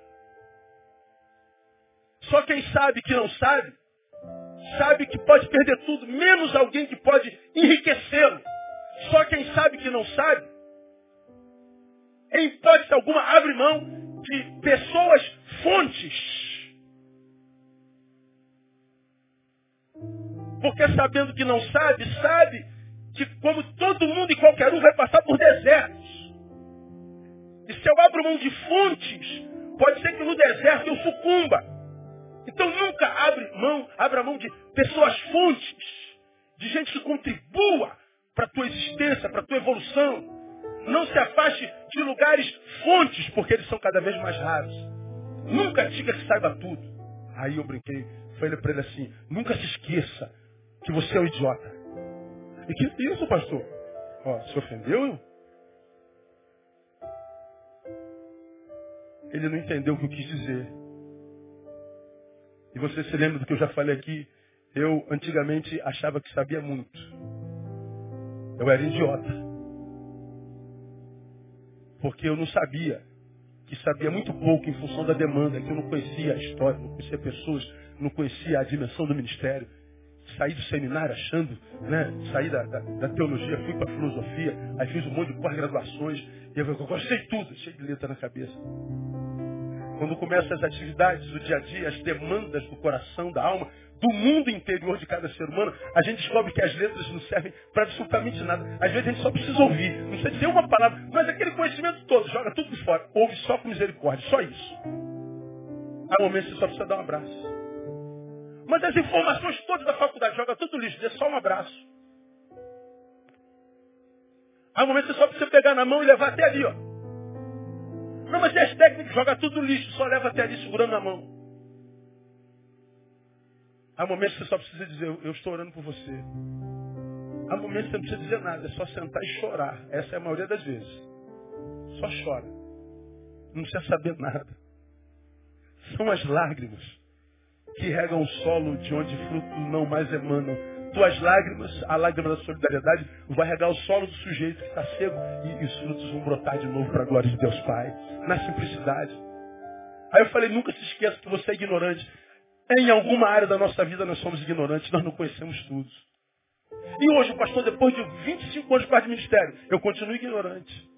Só quem sabe que não sabe, sabe que pode perder tudo, menos alguém que pode enriquecê-lo. Só quem sabe que não sabe, em hipótese alguma, abre mão de pessoas fontes. Porque sabendo que não sabe, sabe que como todo mundo e qualquer um vai passar por desertos. E se eu abro mão de fontes, pode ser que no deserto eu sucumba. Então nunca abre mão, abra mão de pessoas fontes de gente que contribua para a tua existência, para a tua evolução. Não se afaste de lugares fontes, porque eles são cada vez mais raros. Nunca diga que saiba tudo. Aí eu brinquei, falei para ele assim, nunca se esqueça que você é um idiota. E que isso, pastor? Ó, se ofendeu? Ele não entendeu o que eu quis dizer. E você se lembra do que eu já falei aqui? Eu antigamente achava que sabia muito. Eu era idiota. Porque eu não sabia que sabia muito pouco em função da demanda, que eu não conhecia a história, não conhecia pessoas, não conhecia a dimensão do ministério. Saí do seminário achando, né? Saí da, da, da teologia, fui para a filosofia, aí fiz um monte de pós-graduações, e eu, eu gostei tudo, cheio de letra na cabeça. Quando começam as atividades do dia a dia, as demandas do coração, da alma, do mundo interior de cada ser humano, a gente descobre que as letras não servem para absolutamente nada. Às vezes a gente só precisa ouvir, não precisa dizer uma palavra, mas aquele conhecimento todo, joga tudo fora. Ouve só com misericórdia, só isso. Há momentos que você só precisa dar um abraço. Mas as informações todas da faculdade, joga tudo lixo, dê só um abraço. Há momentos que você só precisa pegar na mão e levar até ali, ó. Não, mas e as técnicas, joga tudo lixo, só leva até ali segurando na mão. Há momentos que você só precisa dizer, eu estou orando por você. Há momentos que você não precisa dizer nada, é só sentar e chorar. Essa é a maioria das vezes. Só chora. Não precisa saber nada. São as lágrimas que regam o solo de onde frutos não mais emanam. Tuas lágrimas, a lágrima da solidariedade, vai regar o solo do sujeito que está cego e, e os frutos vão brotar de novo para a glória de Deus Pai. Na simplicidade. Aí eu falei, nunca se esqueça que você é ignorante. Em alguma área da nossa vida nós somos ignorantes, nós não conhecemos tudo. E hoje, pastor, depois de 25 anos de ministério, eu continuo ignorante.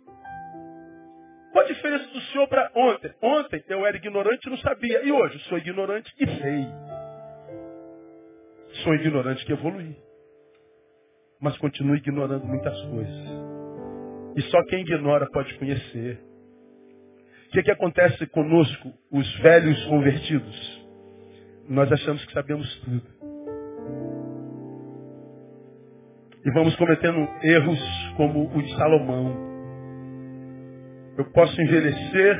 Qual a diferença do senhor para ontem? Ontem eu era ignorante e não sabia. E hoje sou ignorante e sei. Sou ignorante que evolui. Mas continuo ignorando muitas coisas. E só quem ignora pode conhecer. O que, que acontece conosco, os velhos convertidos? Nós achamos que sabemos tudo. E vamos cometendo erros como o de Salomão. Eu posso envelhecer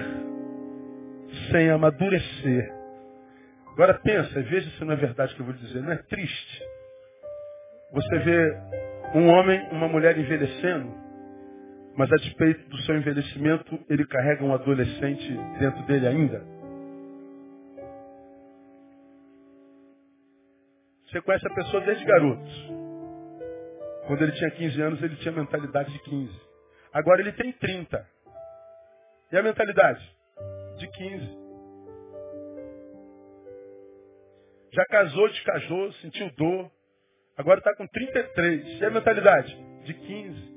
sem amadurecer. Agora pensa, veja se não é verdade o que eu vou dizer. Não é triste. Você vê um homem, uma mulher envelhecendo, mas a despeito do seu envelhecimento, ele carrega um adolescente dentro dele ainda. Você conhece a pessoa desde garoto. Quando ele tinha 15 anos, ele tinha mentalidade de 15. Agora ele tem 30. E a mentalidade? De 15. Já casou, descasou, sentiu dor. Agora está com 33. E a mentalidade? De 15.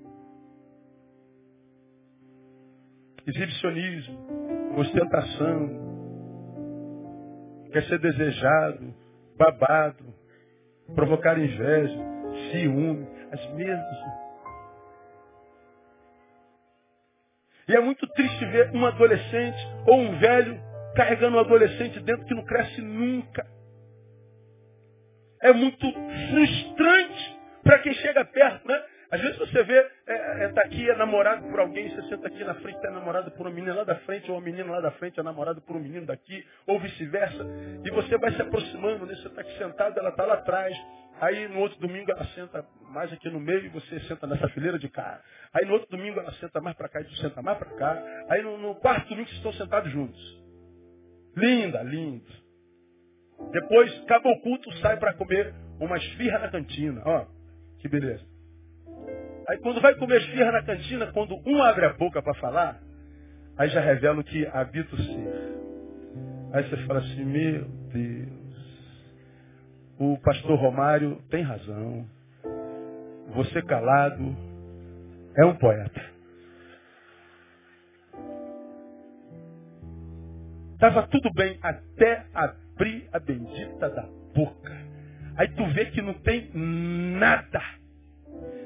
Exibicionismo, ostentação, quer ser desejado, babado, provocar inveja, ciúme, as mesmas. E é muito triste ver um adolescente ou um velho carregando um adolescente dentro que não cresce nunca. É muito frustrante para quem chega perto, né? Às vezes você vê, está é, é, tá aqui, é namorado por alguém, você senta aqui na frente, é namorado por uma menina lá da frente, ou uma menina lá da frente é namorado por um menino daqui, ou vice-versa. E você vai se aproximando, né? você está aqui sentado, ela está lá atrás. Aí no outro domingo ela senta mais aqui no meio e você senta nessa fileira de cá. Aí no outro domingo ela senta mais para cá e você senta mais para cá. Aí no, no quarto domingo vocês estão sentados juntos. Linda, lindo. Depois, acaba o culto, sai para comer uma esfirra na cantina. Ó, que beleza. Aí quando vai comer esfirra na cantina, quando um abre a boca para falar, aí já revela o que habita o ser. Aí você fala assim, meu Deus, o pastor Romário tem razão. Você calado é um poeta. Estava tudo bem até abrir a bendita da boca. Aí tu vê que não tem nada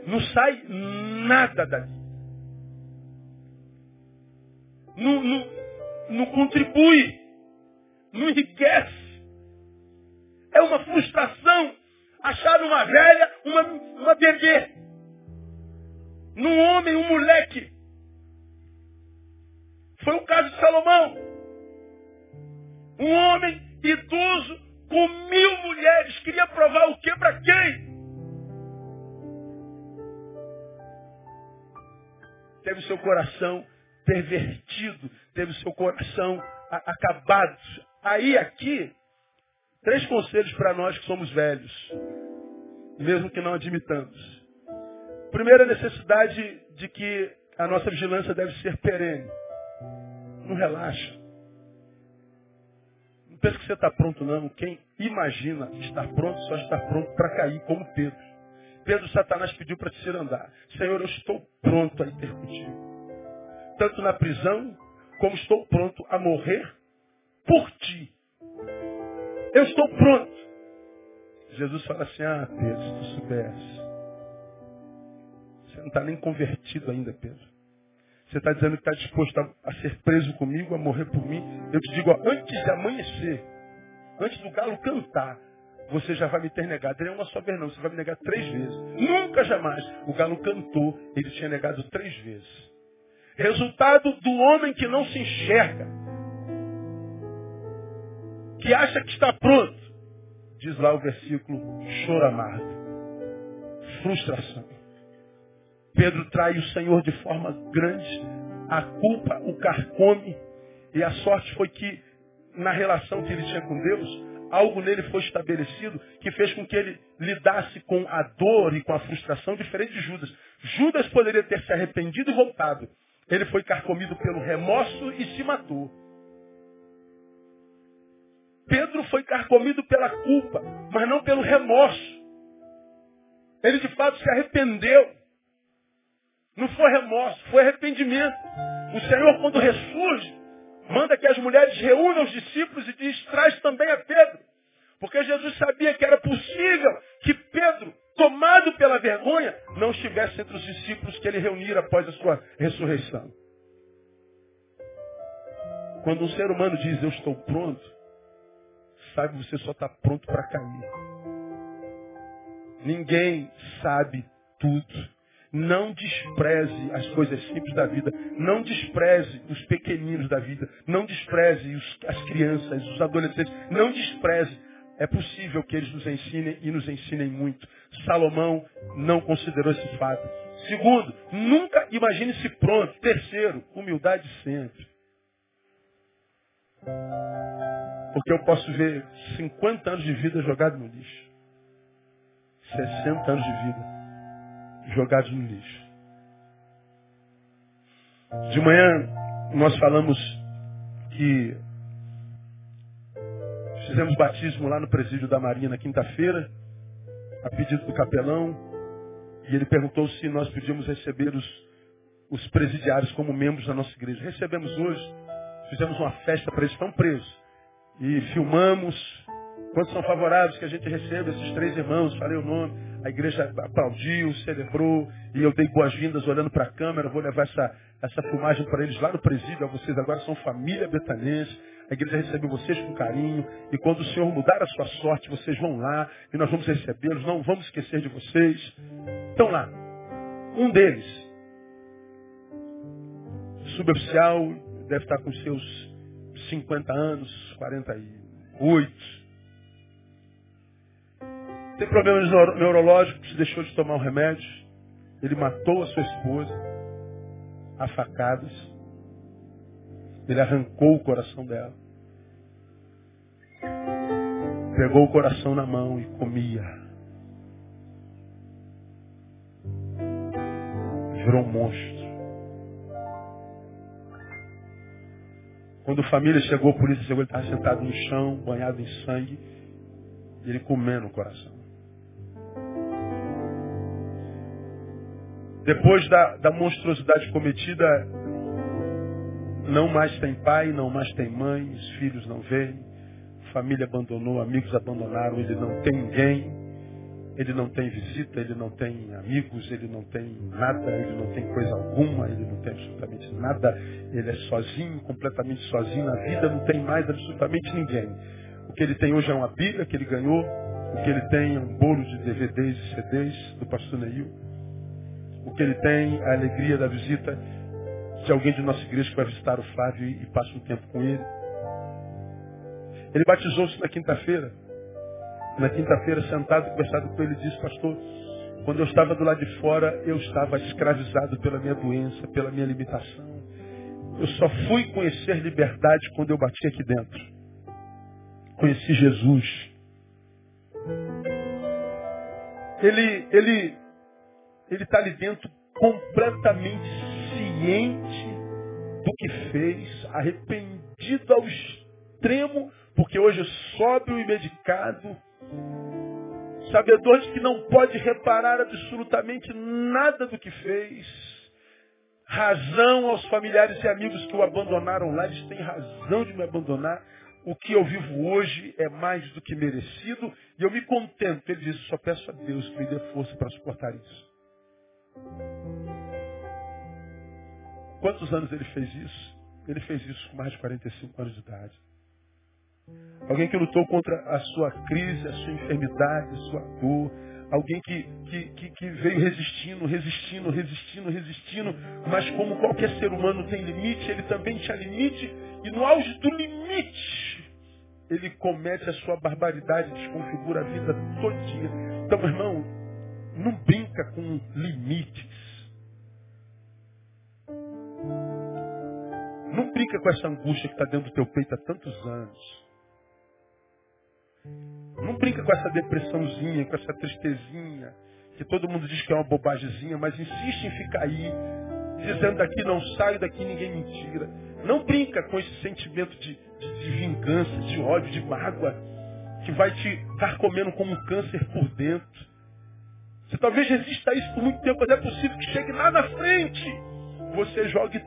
não sai nada dali. Não, não, não contribui. Não enriquece. É uma frustração. acharam uma velha, uma, uma bebê. Num homem, um moleque. Foi o caso de Salomão. Um homem idoso com mil mulheres. Queria provar o que para quem? Teve o seu coração pervertido, teve o seu coração acabado. Aí, aqui, três conselhos para nós que somos velhos, mesmo que não admitamos. Primeira necessidade de que a nossa vigilância deve ser perene. Não relaxa. Não pensa que você está pronto, não. Quem imagina estar pronto só está pronto para cair, como Pedro. Pedro, Satanás pediu para te andar. Senhor, eu estou pronto a ir contigo. Tanto na prisão, como estou pronto a morrer por ti. Eu estou pronto. Jesus fala assim, ah, Pedro, se tu soubesse. Você não está nem convertido ainda, Pedro. Você está dizendo que está disposto a, a, ser preso comigo, a morrer por mim. Eu te digo, ó, antes de amanhecer, antes do galo cantar, você já vai me ter negado. Ele é uma só vez não, você vai me negar três vezes. Nunca jamais. O galo cantou, ele tinha negado três vezes. Resultado do homem que não se enxerga. Que acha que está pronto. Diz lá o versículo, choro amargo. Frustração. Pedro trai o Senhor de forma grande. A culpa o carcome. E a sorte foi que, na relação que ele tinha com Deus, algo nele foi estabelecido que fez com que ele lidasse com a dor e com a frustração diferente de Judas. Judas poderia ter se arrependido e voltado. Ele foi carcomido pelo remorso e se matou. Pedro foi carcomido pela culpa, mas não pelo remorso. Ele de fato se arrependeu. Não foi remorso, foi arrependimento. O Senhor, quando ressurge, manda que as mulheres reúnam os discípulos e diz, traz também a Pedro. Porque Jesus sabia que era possível que Pedro, tomado pela vergonha, não estivesse entre os discípulos que ele reunira após a sua ressurreição. Quando um ser humano diz, eu estou pronto, sabe, você só está pronto para cair. Ninguém sabe tudo. Não despreze as coisas simples da vida. Não despreze os pequeninos da vida. Não despreze os, as crianças, os adolescentes. Não despreze. É possível que eles nos ensinem e nos ensinem muito. Salomão não considerou esse fato. Segundo, nunca imagine-se pronto. Terceiro, humildade sempre. Porque eu posso ver 50 anos de vida jogados no lixo. 60 anos de vida jogados no lixo. De manhã nós falamos que fizemos batismo lá no presídio da Marinha na quinta-feira, a pedido do capelão, e ele perguntou se nós podíamos receber os, os presidiários como membros da nossa igreja. Recebemos hoje, fizemos uma festa para eles, estão presos. E filmamos, quantos são favoráveis que a gente receba esses três irmãos, falei o nome a igreja aplaudiu, celebrou, e eu dei boas-vindas olhando para a câmera, vou levar essa, essa filmagem para eles lá no presídio, vocês agora são família betanense, a igreja recebeu vocês com carinho, e quando o Senhor mudar a sua sorte, vocês vão lá, e nós vamos recebê-los, não vamos esquecer de vocês. Estão lá. Um deles, suboficial, deve estar com seus 50 anos, 48, tem problemas neurológicos, deixou de tomar o remédio. Ele matou a sua esposa a facadas. Ele arrancou o coração dela. Pegou o coração na mão e comia. Virou um monstro. Quando a família chegou, a polícia chegou, ele estava sentado no chão, banhado em sangue, e ele comendo o coração. Depois da, da monstruosidade cometida, não mais tem pai, não mais tem mãe, os filhos não vêm, família abandonou, amigos abandonaram, ele não tem ninguém, ele não tem visita, ele não tem amigos, ele não tem nada, ele não tem coisa alguma, ele não tem absolutamente nada, ele é sozinho, completamente sozinho, na vida não tem mais absolutamente ninguém. O que ele tem hoje é uma Bíblia que ele ganhou O que ele tem é um bolo de DVDs e CDs do pastor Neil. O que ele tem a alegria da visita de alguém de nossa igreja que vai visitar o Flávio e passa um tempo com ele. Ele batizou-se na quinta-feira. Na quinta-feira, sentado, conversado com ele, disse, pastor, quando eu estava do lado de fora, eu estava escravizado pela minha doença, pela minha limitação. Eu só fui conhecer liberdade quando eu bati aqui dentro. Conheci Jesus. Ele ele ele está ali dentro completamente ciente do que fez, arrependido ao extremo, porque hoje é sóbrio e medicado, sabedor de que não pode reparar absolutamente nada do que fez. Razão aos familiares e amigos que o abandonaram lá, eles têm razão de me abandonar. O que eu vivo hoje é mais do que merecido e eu me contento. Ele diz: só peço a Deus que me dê força para suportar isso. Quantos anos ele fez isso? Ele fez isso com mais de 45 anos de idade. Alguém que lutou contra a sua crise, a sua enfermidade, a sua dor. Alguém que, que, que, que, veio resistindo, resistindo, resistindo, resistindo. Mas como qualquer ser humano tem limite, ele também tinha limite. E no auge do limite, ele comete a sua barbaridade, desconfigura a vida todinha. Então, meu irmão, não brinca com limites. Não brinca com essa angústia que está dentro do teu peito há tantos anos. Não brinca com essa depressãozinha, com essa tristezinha, que todo mundo diz que é uma bobagemzinha, mas insiste em ficar aí, dizendo daqui não saio, daqui ninguém me tira. Não brinca com esse sentimento de, de, de vingança, de ódio, de mágoa, que vai te estar comendo como um câncer por dentro. Você talvez resista a isso por muito tempo, mas é possível que chegue lá na frente, você jogue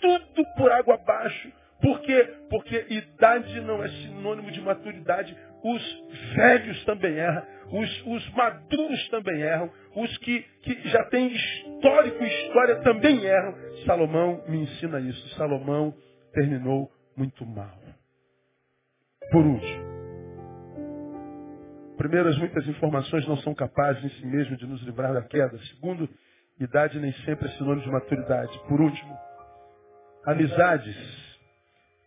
tudo por água abaixo por quê? Porque idade não é sinônimo de maturidade. Os velhos também erram, os, os maduros também erram, os que, que já têm histórico e história também erram. Salomão me ensina isso. Salomão terminou muito mal. Por último, primeiro, as muitas informações não são capazes em si mesmo de nos livrar da queda. Segundo, idade nem sempre é sinônimo de maturidade. Por último, amizades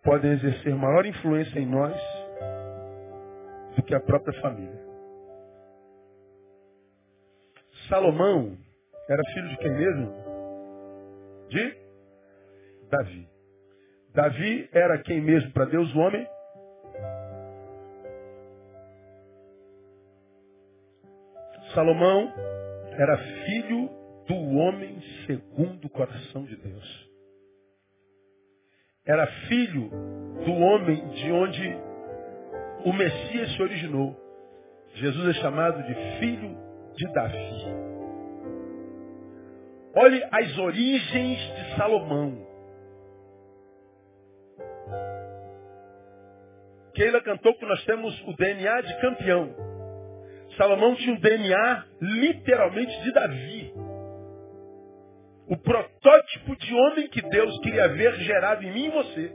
podem exercer maior influência em nós do que a própria família. Salomão era filho de quem mesmo? De Davi. Davi era quem mesmo para Deus, o homem? Salomão era filho do homem segundo o coração de Deus era filho do homem de onde o Messias se originou. Jesus é chamado de filho de Davi. Olhe as origens de Salomão. Keila cantou que nós temos o DNA de campeão. Salomão tinha o DNA literalmente de Davi. O protótipo de homem que Deus queria ver gerado em mim e você.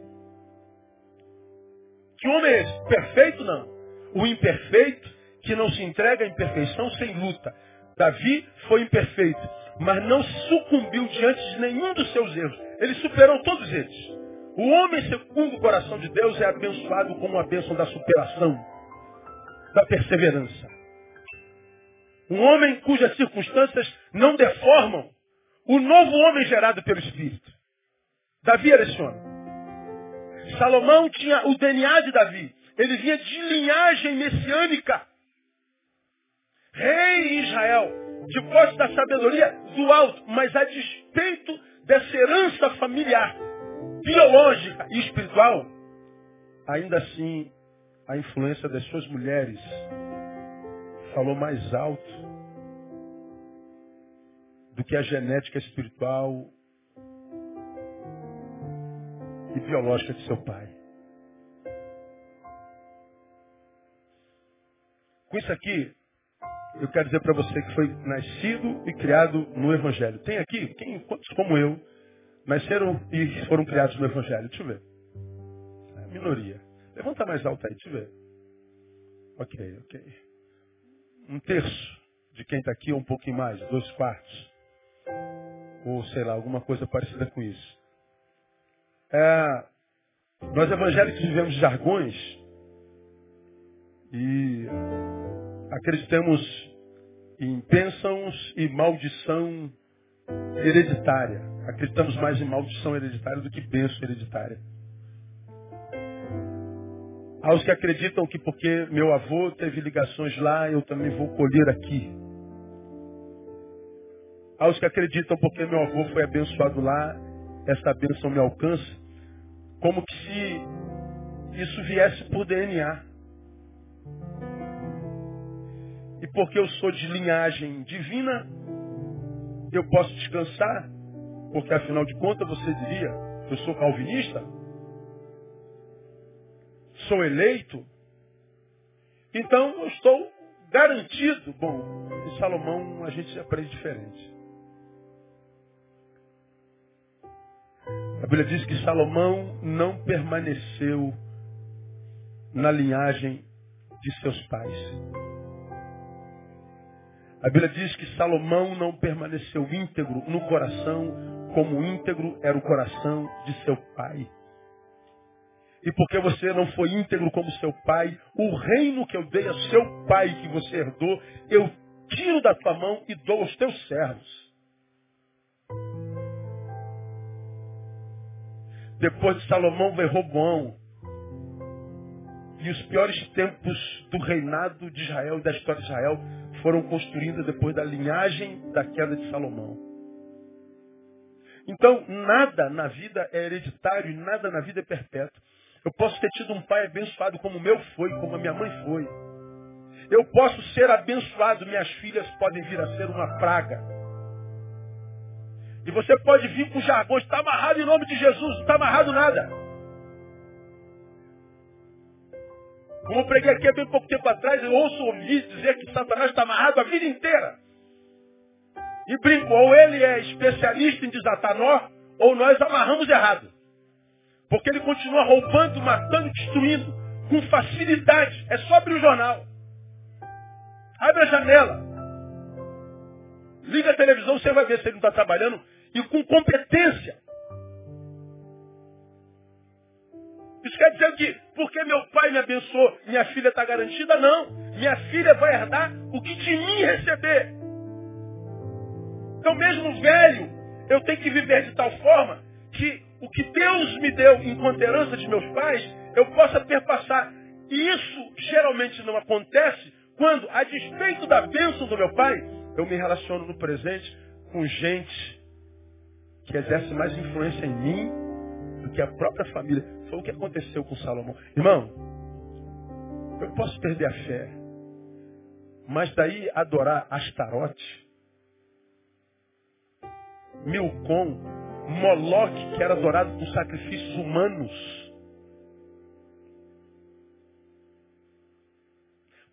Que homem é esse? Perfeito não. O imperfeito que não se entrega à imperfeição sem luta. Davi foi imperfeito, mas não sucumbiu diante de nenhum dos seus erros. Ele superou todos eles. O homem segundo o coração de Deus é abençoado com a bênção da superação, da perseverança. Um homem cujas circunstâncias não deformam o novo homem gerado pelo Espírito. Davi era esse homem. Salomão tinha o DNA de Davi. Ele vinha de linhagem messiânica. Rei em Israel, de posse da sabedoria do alto, mas a despeito dessa herança familiar, biológica e espiritual, ainda assim a influência das suas mulheres falou mais alto do que a genética espiritual e biológica de seu pai. Com isso aqui, eu quero dizer para você que foi nascido e criado no Evangelho. Tem aqui, quem, quantos como eu, nasceram e foram criados no Evangelho? Deixa eu ver. É a minoria. Levanta mais alto aí, deixa eu ver. Ok, ok. Um terço de quem está aqui, ou um pouquinho mais, dois quartos. Ou sei lá, alguma coisa parecida com isso. É, nós evangélicos vivemos jargões e acreditamos em bênçãos e maldição hereditária. Acreditamos mais em maldição hereditária do que bênção hereditária. Há os que acreditam que porque meu avô teve ligações lá, eu também vou colher aqui. Há os que acreditam porque meu avô foi abençoado lá, essa bênção me alcança, como que se isso viesse por DNA. E porque eu sou de linhagem divina, eu posso descansar, porque afinal de contas você diria, eu sou calvinista, sou eleito, então eu estou garantido. Bom, em Salomão a gente aprende diferente. A Bíblia diz que Salomão não permaneceu na linhagem de seus pais. A Bíblia diz que Salomão não permaneceu íntegro no coração, como íntegro era o coração de seu pai. E porque você não foi íntegro como seu pai, o reino que eu dei a seu pai, que você herdou, eu tiro da tua mão e dou aos teus servos. Depois de Salomão veio Roboão. E os piores tempos do reinado de Israel e da história de Israel foram construídos depois da linhagem da queda de Salomão. Então, nada na vida é hereditário e nada na vida é perpétuo. Eu posso ter tido um pai abençoado como o meu foi, como a minha mãe foi. Eu posso ser abençoado, minhas filhas podem vir a ser uma praga. E você pode vir com jargões, está amarrado em nome de Jesus, não está amarrado nada. Como eu preguei aqui há bem pouco tempo atrás, eu ouço ouvir dizer que Satanás está amarrado a vida inteira. E brinco, ou ele é especialista em desatar nó, ou nós amarramos errado. Porque ele continua roubando, matando, destruindo, com facilidade. É só abrir o jornal. Abre a janela. Liga a televisão, você vai ver se ele não está trabalhando e com competência. Isso quer dizer que, porque meu pai me abençoou, minha filha está garantida? Não. Minha filha vai herdar o que de mim receber. Então, mesmo velho, eu tenho que viver de tal forma que o que Deus me deu enquanto herança de meus pais, eu possa perpassar. E isso geralmente não acontece quando, a despeito da bênção do meu pai, eu me relaciono no presente com gente que exerce mais influência em mim do que a própria família. Foi o que aconteceu com Salomão. Irmão, eu posso perder a fé, mas daí adorar Astarote, Milcom, Moloque, que era adorado por sacrifícios humanos.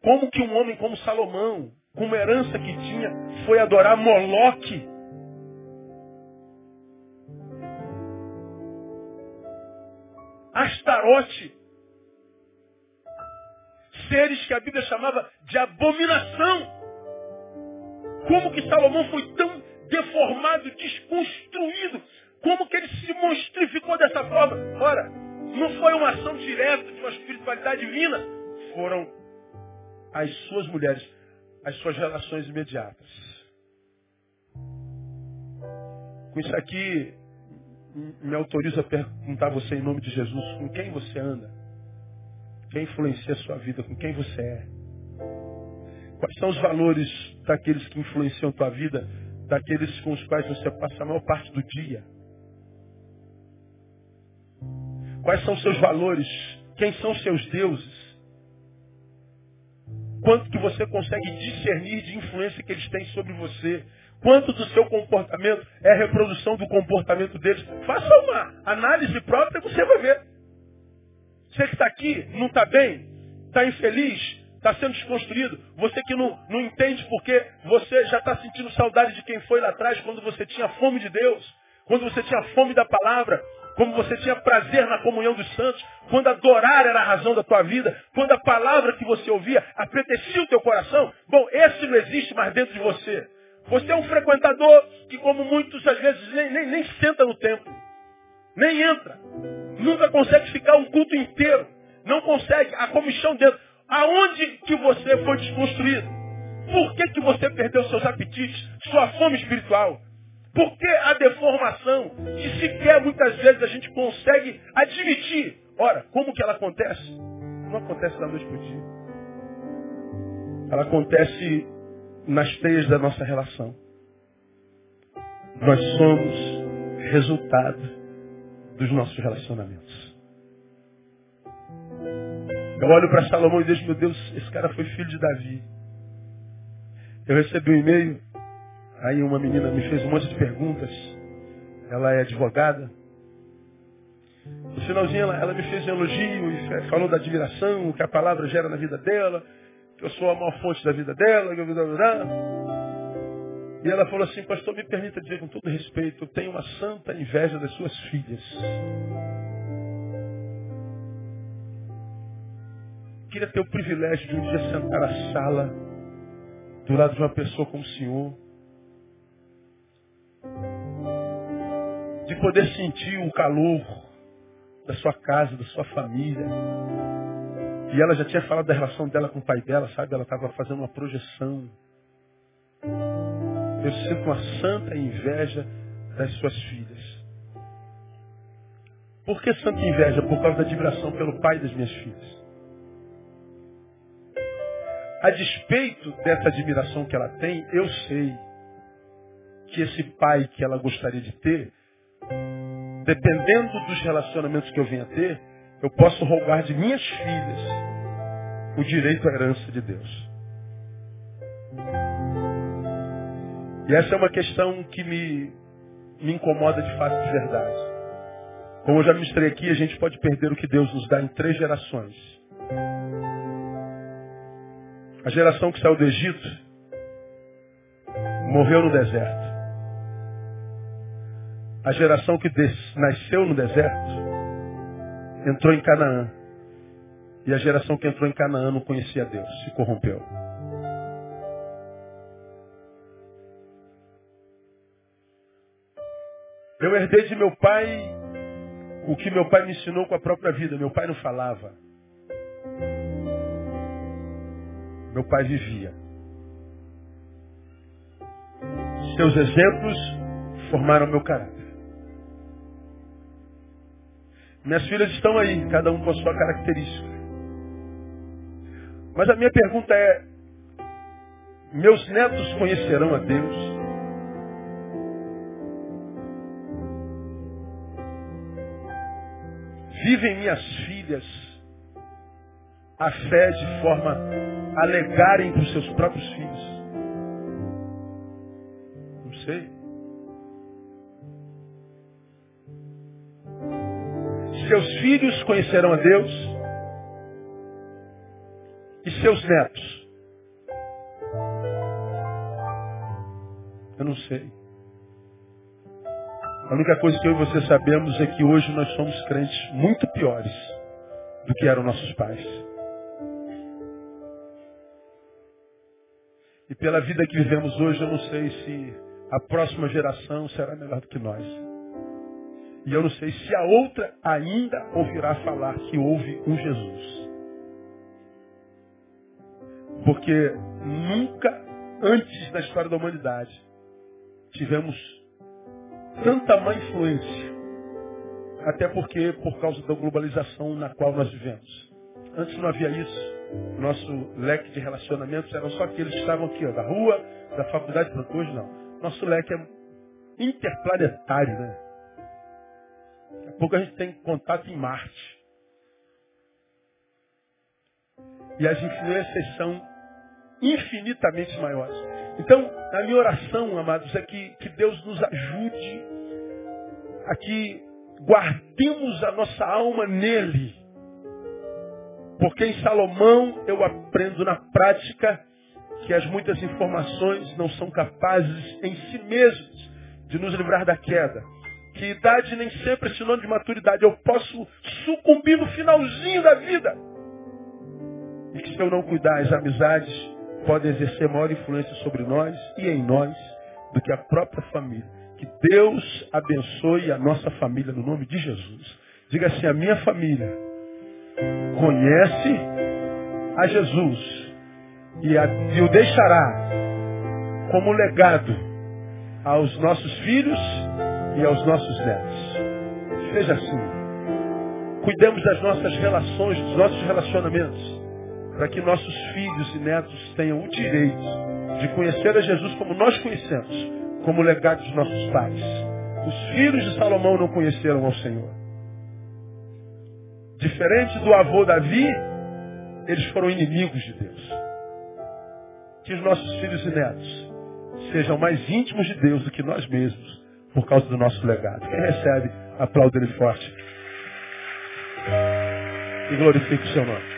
Como que um homem como Salomão, com uma herança que tinha, foi adorar Moloque? Astarote. Seres que a Bíblia chamava de abominação. Como que Salomão foi tão deformado, desconstruído? Como que ele se monstrificou dessa forma? Ora, não foi uma ação direta de uma espiritualidade divina. Foram as suas mulheres, as suas relações imediatas. Com isso aqui, me autoriza a perguntar a você em nome de Jesus, com quem você anda? Quem influencia a sua vida? Com quem você é? Quais são os valores daqueles que influenciam a tua vida, daqueles com os quais você passa a maior parte do dia? Quais são seus valores? Quem são seus deuses? Quanto que você consegue discernir de influência que eles têm sobre você? Quanto do seu comportamento é reprodução do comportamento deles? Faça uma análise própria e você vai ver. Você que está aqui, não está bem, está infeliz, está sendo desconstruído. Você que não, não entende porque você já está sentindo saudade de quem foi lá atrás, quando você tinha fome de Deus, quando você tinha fome da palavra, como você tinha prazer na comunhão dos santos, quando adorar era a razão da tua vida, quando a palavra que você ouvia apetecia o teu coração, bom, esse não existe mais dentro de você. Você é um frequentador que, como muitos às vezes, nem, nem, nem senta no templo, nem entra, nunca consegue ficar um culto inteiro, não consegue, a comissão dentro. Aonde que você foi desconstruído? Por que, que você perdeu seus apetites, sua fome espiritual? Por que a deformação que sequer muitas vezes a gente consegue admitir? Ora, como que ela acontece? Não acontece da noite para o dia. Ela acontece nas teias da nossa relação. Nós somos resultado dos nossos relacionamentos. Eu olho para Salomão e digo, meu Deus, esse cara foi filho de Davi. Eu recebi um e-mail Aí uma menina me fez um monte de perguntas. Ela é advogada. No finalzinho ela, ela me fez um elogio e falou da admiração que a palavra gera na vida dela, que eu sou a maior fonte da vida dela. E ela falou assim, pastor, me permita dizer com todo respeito, eu tenho uma santa inveja das suas filhas. Queria ter o privilégio de um dia sentar na sala, do lado de uma pessoa como o senhor, de poder sentir o calor da sua casa, da sua família. E ela já tinha falado da relação dela com o pai dela, sabe? Ela estava fazendo uma projeção. Eu sinto uma santa inveja das suas filhas. Por que santa inveja? Por causa da admiração pelo pai das minhas filhas. A despeito dessa admiração que ela tem, eu sei que esse pai que ela gostaria de ter dependendo dos relacionamentos que eu venha ter, eu posso rogar de minhas filhas o direito à herança de Deus. E essa é uma questão que me, me incomoda de fato de verdade. Como eu já mostrei aqui, a gente pode perder o que Deus nos dá em três gerações. A geração que saiu do Egito morreu no deserto. A geração que nasceu no deserto entrou em Canaã. E a geração que entrou em Canaã não conhecia Deus, se corrompeu. Eu herdei de meu pai o que meu pai me ensinou com a própria vida. Meu pai não falava. Meu pai vivia. Seus exemplos formaram meu caráter. Minhas filhas estão aí, cada um com a sua característica. Mas a minha pergunta é: meus netos conhecerão a Deus? Vivem minhas filhas a fé de forma a legarem para os seus próprios filhos? Não sei. Seus filhos conhecerão a Deus e seus netos. Eu não sei. A única coisa que eu e você sabemos é que hoje nós somos crentes muito piores do que eram nossos pais. E pela vida que vivemos hoje, eu não sei se a próxima geração será melhor do que nós. E eu não sei se a outra ainda ouvirá falar que houve um Jesus. Porque nunca antes da história da humanidade tivemos tanta má influência. Até porque por causa da globalização na qual nós vivemos. Antes não havia isso. Nosso leque de relacionamentos eram só aqueles que estavam aqui, ó, da rua, da faculdade, hoje não. Nosso leque é interplanetário, né? A pouco a gente tem contato em Marte. E as influências são infinitamente maiores. Então, a minha oração, amados, é que, que Deus nos ajude a que guardemos a nossa alma nele. Porque em Salomão eu aprendo na prática que as muitas informações não são capazes em si mesmas de nos livrar da queda. Que idade nem sempre é sinônimo de maturidade. Eu posso sucumbir no finalzinho da vida. E que se eu não cuidar, as amizades podem exercer maior influência sobre nós e em nós do que a própria família. Que Deus abençoe a nossa família no nome de Jesus. Diga assim, a minha família conhece a Jesus e, a, e o deixará como legado aos nossos filhos e aos nossos netos. Seja assim. Cuidemos das nossas relações, dos nossos relacionamentos, para que nossos filhos e netos tenham o direito de conhecer a Jesus como nós conhecemos, como legado dos nossos pais. Os filhos de Salomão não conheceram ao Senhor. Diferente do avô Davi, eles foram inimigos de Deus. Que os nossos filhos e netos sejam mais íntimos de Deus do que nós mesmos por causa do nosso legado. Quem recebe, aplaude ele forte. E glorifique o seu nome.